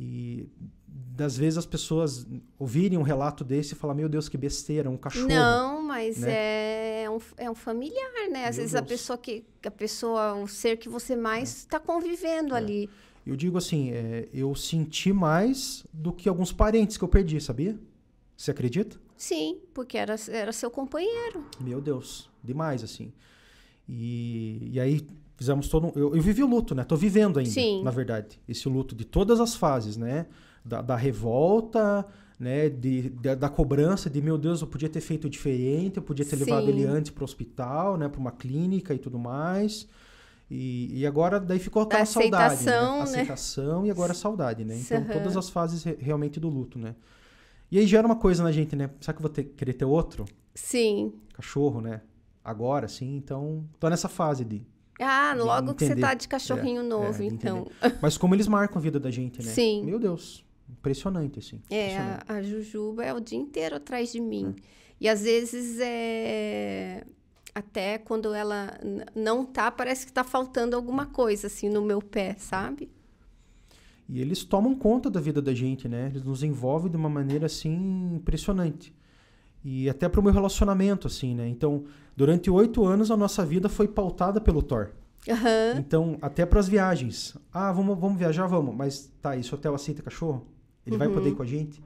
[SPEAKER 2] E das vezes as pessoas ouvirem um relato desse e falar, meu Deus, que besteira, um cachorro.
[SPEAKER 1] Não, mas né? é, um, é um familiar, né? Às meu vezes Deus. a pessoa que a pessoa, o ser que você mais está é. convivendo é. ali.
[SPEAKER 2] Eu digo assim, é, eu senti mais do que alguns parentes que eu perdi, sabia? Você acredita?
[SPEAKER 1] Sim, porque era, era seu companheiro.
[SPEAKER 2] Meu Deus, demais, assim. E, e aí fizemos todo um, eu, eu vivi o luto, né? Tô vivendo ainda,
[SPEAKER 1] Sim.
[SPEAKER 2] na verdade. Esse luto de todas as fases, né? Da, da revolta, né? De, da, da cobrança de, meu Deus, eu podia ter feito diferente, eu podia ter levado
[SPEAKER 1] Sim.
[SPEAKER 2] ele antes para o hospital, né? Para uma clínica e tudo mais. E, e agora daí ficou aquela saudade,
[SPEAKER 1] aceitação,
[SPEAKER 2] né?
[SPEAKER 1] né?
[SPEAKER 2] Aceitação e agora a saudade, né? Então
[SPEAKER 1] Aham.
[SPEAKER 2] todas as fases re- realmente do luto, né? E aí gera uma coisa na gente, né? Será que eu vou ter, querer ter outro
[SPEAKER 1] Sim.
[SPEAKER 2] cachorro, né? Agora, sim. Então tô nessa fase de
[SPEAKER 1] Ah, logo que você tá de cachorrinho
[SPEAKER 2] É,
[SPEAKER 1] novo,
[SPEAKER 2] é,
[SPEAKER 1] então.
[SPEAKER 2] Mas como eles marcam a vida da gente, né?
[SPEAKER 1] Sim.
[SPEAKER 2] Meu Deus. Impressionante, assim.
[SPEAKER 1] É,
[SPEAKER 2] impressionante.
[SPEAKER 1] a, a Jujuba é o dia inteiro atrás de mim.
[SPEAKER 2] É.
[SPEAKER 1] E às vezes é. Até quando ela não tá, parece que tá faltando alguma coisa, assim, no meu pé, sabe?
[SPEAKER 2] E eles tomam conta da vida da gente, né? Eles nos envolvem de uma maneira, assim, impressionante. E até pro meu relacionamento, assim, né? Então, durante oito anos, a nossa vida foi pautada pelo Thor.
[SPEAKER 1] Aham.
[SPEAKER 2] Então, até para as viagens. Ah, vamos, vamos viajar? Vamos. Mas tá, esse hotel aceita cachorro? Ele vai
[SPEAKER 1] Uhum.
[SPEAKER 2] poder ir com a gente?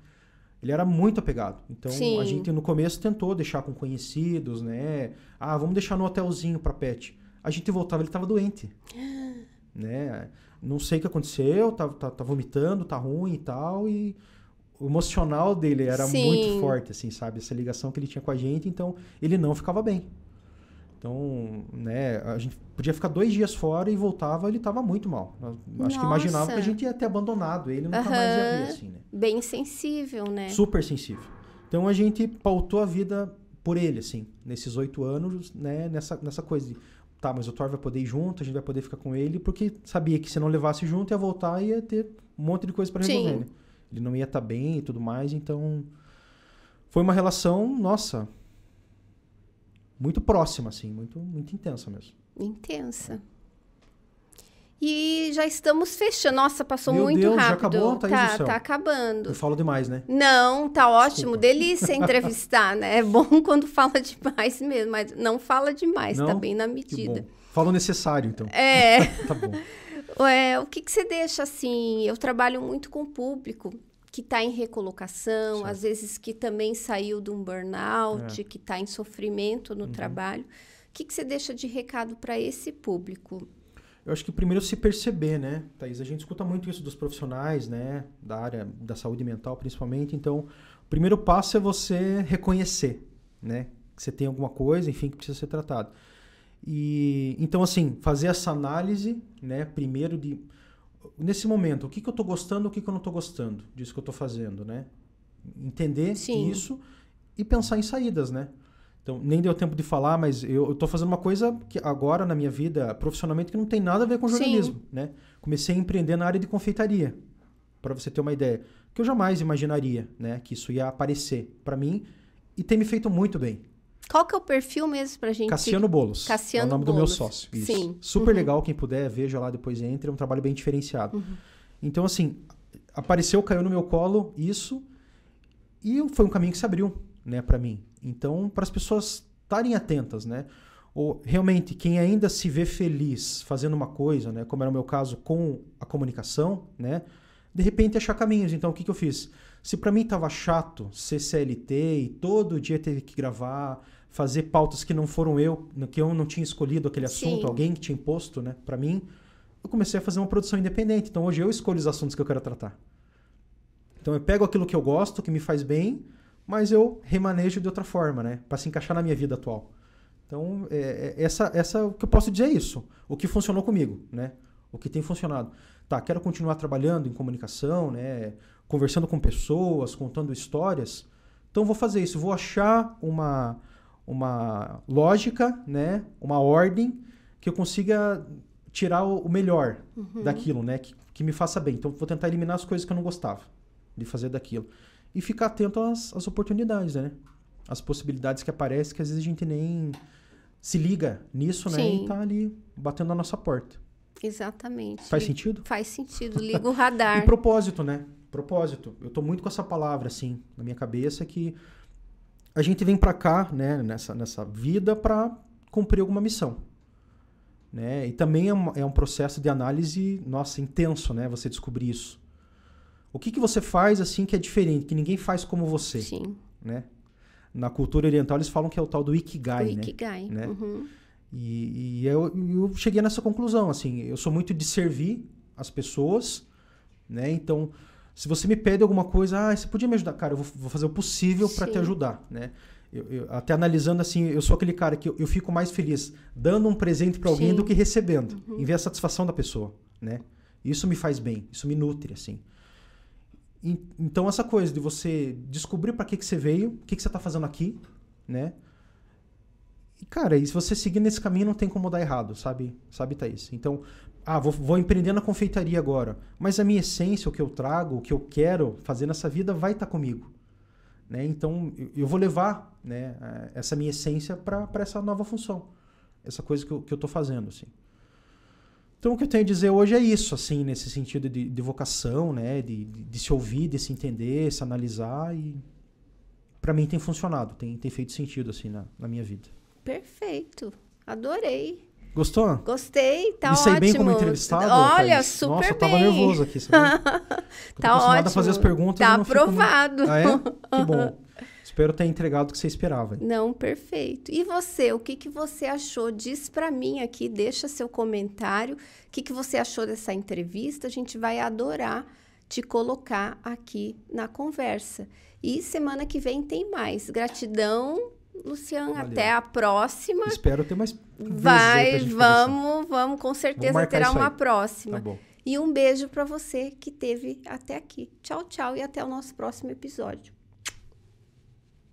[SPEAKER 2] Ele era muito apegado. Então,
[SPEAKER 1] Sim.
[SPEAKER 2] a gente no começo tentou deixar com conhecidos, né? Ah, vamos deixar no hotelzinho para pet. A gente voltava, ele tava doente. né? Não sei o que aconteceu, tá, tá, tá vomitando, tá ruim e tal. E o emocional dele era
[SPEAKER 1] Sim.
[SPEAKER 2] muito forte, assim, sabe? Essa ligação que ele tinha com a gente. Então, ele não ficava bem. Então, né, a gente podia ficar dois dias fora e voltava, ele tava muito mal. Eu Acho que imaginava
[SPEAKER 1] Nossa.
[SPEAKER 2] que a gente ia ter abandonado ele, nunca mais ia ver, assim, né?
[SPEAKER 1] Bem sensível, né?
[SPEAKER 2] Super sensível. Então a gente pautou a vida por ele, assim, nesses oito anos, né, nessa, nessa coisa de, tá, mas o Thor vai poder ir junto, a gente vai poder ficar com ele, porque sabia que se não levasse junto ia voltar e ia ter um monte de coisa para
[SPEAKER 1] Sim.
[SPEAKER 2] resolver, né? Ele não ia estar bem e tudo mais, então foi uma relação, nossa, muito próxima, assim, muito, muito intensa mesmo.
[SPEAKER 1] Intensa. E já estamos fechando. Nossa, passou
[SPEAKER 2] Meu
[SPEAKER 1] muito
[SPEAKER 2] Deus, já
[SPEAKER 1] rápido.
[SPEAKER 2] acabou, Thaís
[SPEAKER 1] tá,
[SPEAKER 2] céu?
[SPEAKER 1] tá acabando.
[SPEAKER 2] Eu falo demais, né?
[SPEAKER 1] Não, tá ótimo.
[SPEAKER 2] Desculpa.
[SPEAKER 1] Delícia entrevistar, né? É bom quando fala demais mesmo, mas não fala demais, tá
[SPEAKER 2] Não?
[SPEAKER 1] bem na medida.
[SPEAKER 2] bom. Falo necessário, então.
[SPEAKER 1] É,
[SPEAKER 2] Tá bom.
[SPEAKER 1] É, o que, que você deixa assim? Eu trabalho muito com o público que está em recolocação,
[SPEAKER 2] Certo.
[SPEAKER 1] às vezes que também saiu de um burnout,
[SPEAKER 2] É.
[SPEAKER 1] que está em sofrimento
[SPEAKER 2] Uhum.
[SPEAKER 1] no trabalho. O que, que você deixa de recado para esse público?
[SPEAKER 2] Eu acho que primeiro se perceber, né, Thaís? A gente escuta muito isso dos profissionais, né, da área da saúde mental principalmente. Então, o primeiro passo é você reconhecer, né, que você tem alguma coisa, enfim, que precisa ser tratado. E então, assim, fazer essa análise, né, primeiro de nesse momento, o que, que eu tô gostando, o que, que eu não tô gostando disso que eu tô fazendo, né? Entender
[SPEAKER 1] Sim.
[SPEAKER 2] isso e pensar em saídas, né? Então, nem deu tempo de falar, mas eu, tô fazendo uma coisa que agora na minha vida, profissionalmente, que não tem nada a ver com
[SPEAKER 1] Sim.
[SPEAKER 2] jornalismo, né? Comecei a empreender na área de confeitaria, para você ter uma ideia. Que eu jamais imaginaria, né, que isso ia aparecer para mim e tem me feito muito bem.
[SPEAKER 1] Qual que é o perfil mesmo pra gente?
[SPEAKER 2] Cassiano Bolos.
[SPEAKER 1] Cassiano
[SPEAKER 2] é o nome do meu sócio. Isso.
[SPEAKER 1] Sim.
[SPEAKER 2] Super
[SPEAKER 1] Uhum.
[SPEAKER 2] legal, quem puder, veja lá depois entre. É um trabalho bem diferenciado.
[SPEAKER 1] Uhum.
[SPEAKER 2] Então, assim, apareceu, caiu no meu colo isso e foi um caminho que se abriu, né, para mim. Então, para as pessoas estarem atentas, né? Ou realmente quem ainda se vê feliz fazendo uma coisa, né, como era o meu caso com a comunicação, né? De repente achar caminhos. Então, o que, que eu fiz? Se para mim tava chato ser CLT e todo dia ter que gravar, fazer pautas que não foram eu, que eu não tinha escolhido aquele assunto,
[SPEAKER 1] Sim.
[SPEAKER 2] alguém que tinha imposto, né, para mim, eu comecei a fazer uma produção independente. Então hoje eu escolho os assuntos que eu quero tratar. Então eu pego aquilo que eu gosto, que me faz bem, mas eu remanejo de outra forma, né? Para se encaixar na minha vida atual. Então, é, é- essa, essa, o que eu posso dizer é isso. O que funcionou comigo, né? O que tem funcionado. Tá, quero continuar trabalhando em comunicação, né? Conversando com pessoas, contando histórias. Então vou fazer isso. Vou achar uma, uma lógica, né? Uma ordem que eu consiga tirar o, o melhor
[SPEAKER 1] Uhum.
[SPEAKER 2] daquilo, né? Que, que me faça bem. Então vou tentar eliminar as coisas que eu não gostava de fazer daquilo. E ficar atento às, às oportunidades, né? As possibilidades que aparecem, que às vezes a gente nem se liga nisso, né?
[SPEAKER 1] Sim.
[SPEAKER 2] E tá ali batendo na nossa porta.
[SPEAKER 1] Exatamente.
[SPEAKER 2] Faz sentido?
[SPEAKER 1] Faz sentido. Liga o
[SPEAKER 2] E
[SPEAKER 1] radar.
[SPEAKER 2] propósito, né? Propósito. Eu tô muito com essa palavra, assim, na minha cabeça, que a gente vem pra cá, né, nessa, nessa vida, pra cumprir alguma missão. Né? E também é um, é um processo de análise, nossa, intenso, né? Você descobrir isso. O que, que você faz, assim, que é diferente, que ninguém faz como você,
[SPEAKER 1] Sim.
[SPEAKER 2] né? Na cultura oriental, eles falam que é o tal do Ikigai,
[SPEAKER 1] o
[SPEAKER 2] né?
[SPEAKER 1] Ikigai.
[SPEAKER 2] né?
[SPEAKER 1] Uhum.
[SPEAKER 2] E, e eu, eu cheguei nessa conclusão, assim, eu sou muito de servir as pessoas, né? Então, se você me pede alguma coisa, ah, você podia me ajudar? Cara, eu vou, vou fazer o possível para te ajudar, né? Eu, eu, até analisando assim, eu sou aquele cara que eu, eu fico mais feliz dando um presente para alguém Sim. do que recebendo, uhum. em ver a satisfação da pessoa, né? Isso me faz bem, isso me nutre, assim. E, então, essa coisa de você descobrir para que, que você veio, o que, que você está fazendo aqui, né? E, cara, e se você seguir nesse caminho, não tem como dar errado, sabe? Sabe, Thaís? Então, ah, vou, vou empreender na confeitaria agora. Mas a minha essência, o que eu trago, o que eu quero fazer nessa vida vai estar tá comigo. Né? Então, eu vou levar né, essa minha essência para essa nova função. Essa coisa que eu, tô fazendo, assim. Então, o que eu tenho a dizer hoje é isso, assim, nesse sentido de, de vocação, né? De, de, de, se ouvir, de se entender, se analisar e... para mim tem funcionado, tem, tem feito sentido, assim, na, na minha vida.
[SPEAKER 1] Perfeito. Adorei.
[SPEAKER 2] Gostou?
[SPEAKER 1] Gostei, tá
[SPEAKER 2] Me
[SPEAKER 1] ótimo.
[SPEAKER 2] bem como entrevistado?
[SPEAKER 1] Olha,
[SPEAKER 2] Thaís.
[SPEAKER 1] super
[SPEAKER 2] Nossa,
[SPEAKER 1] bem.
[SPEAKER 2] eu tava nervoso aqui, sabe?
[SPEAKER 1] tá ótimo.
[SPEAKER 2] a fazer as perguntas.
[SPEAKER 1] Tá aprovado.
[SPEAKER 2] Muito... Ah, é? Que bom. Espero ter entregado o que você esperava.
[SPEAKER 1] Não, perfeito. E você, o que, que você achou? Diz para mim aqui, deixa seu comentário. O que, que você achou dessa entrevista? A gente vai adorar te colocar aqui na conversa. E semana que vem tem mais. Gratidão Luciano, Valeu. até a próxima.
[SPEAKER 2] Espero ter mais.
[SPEAKER 1] Vai, vamos, vamos, com certeza terá uma próxima.
[SPEAKER 2] Tá bom.
[SPEAKER 1] E um beijo para você que teve até aqui. Tchau, tchau e até o nosso próximo episódio.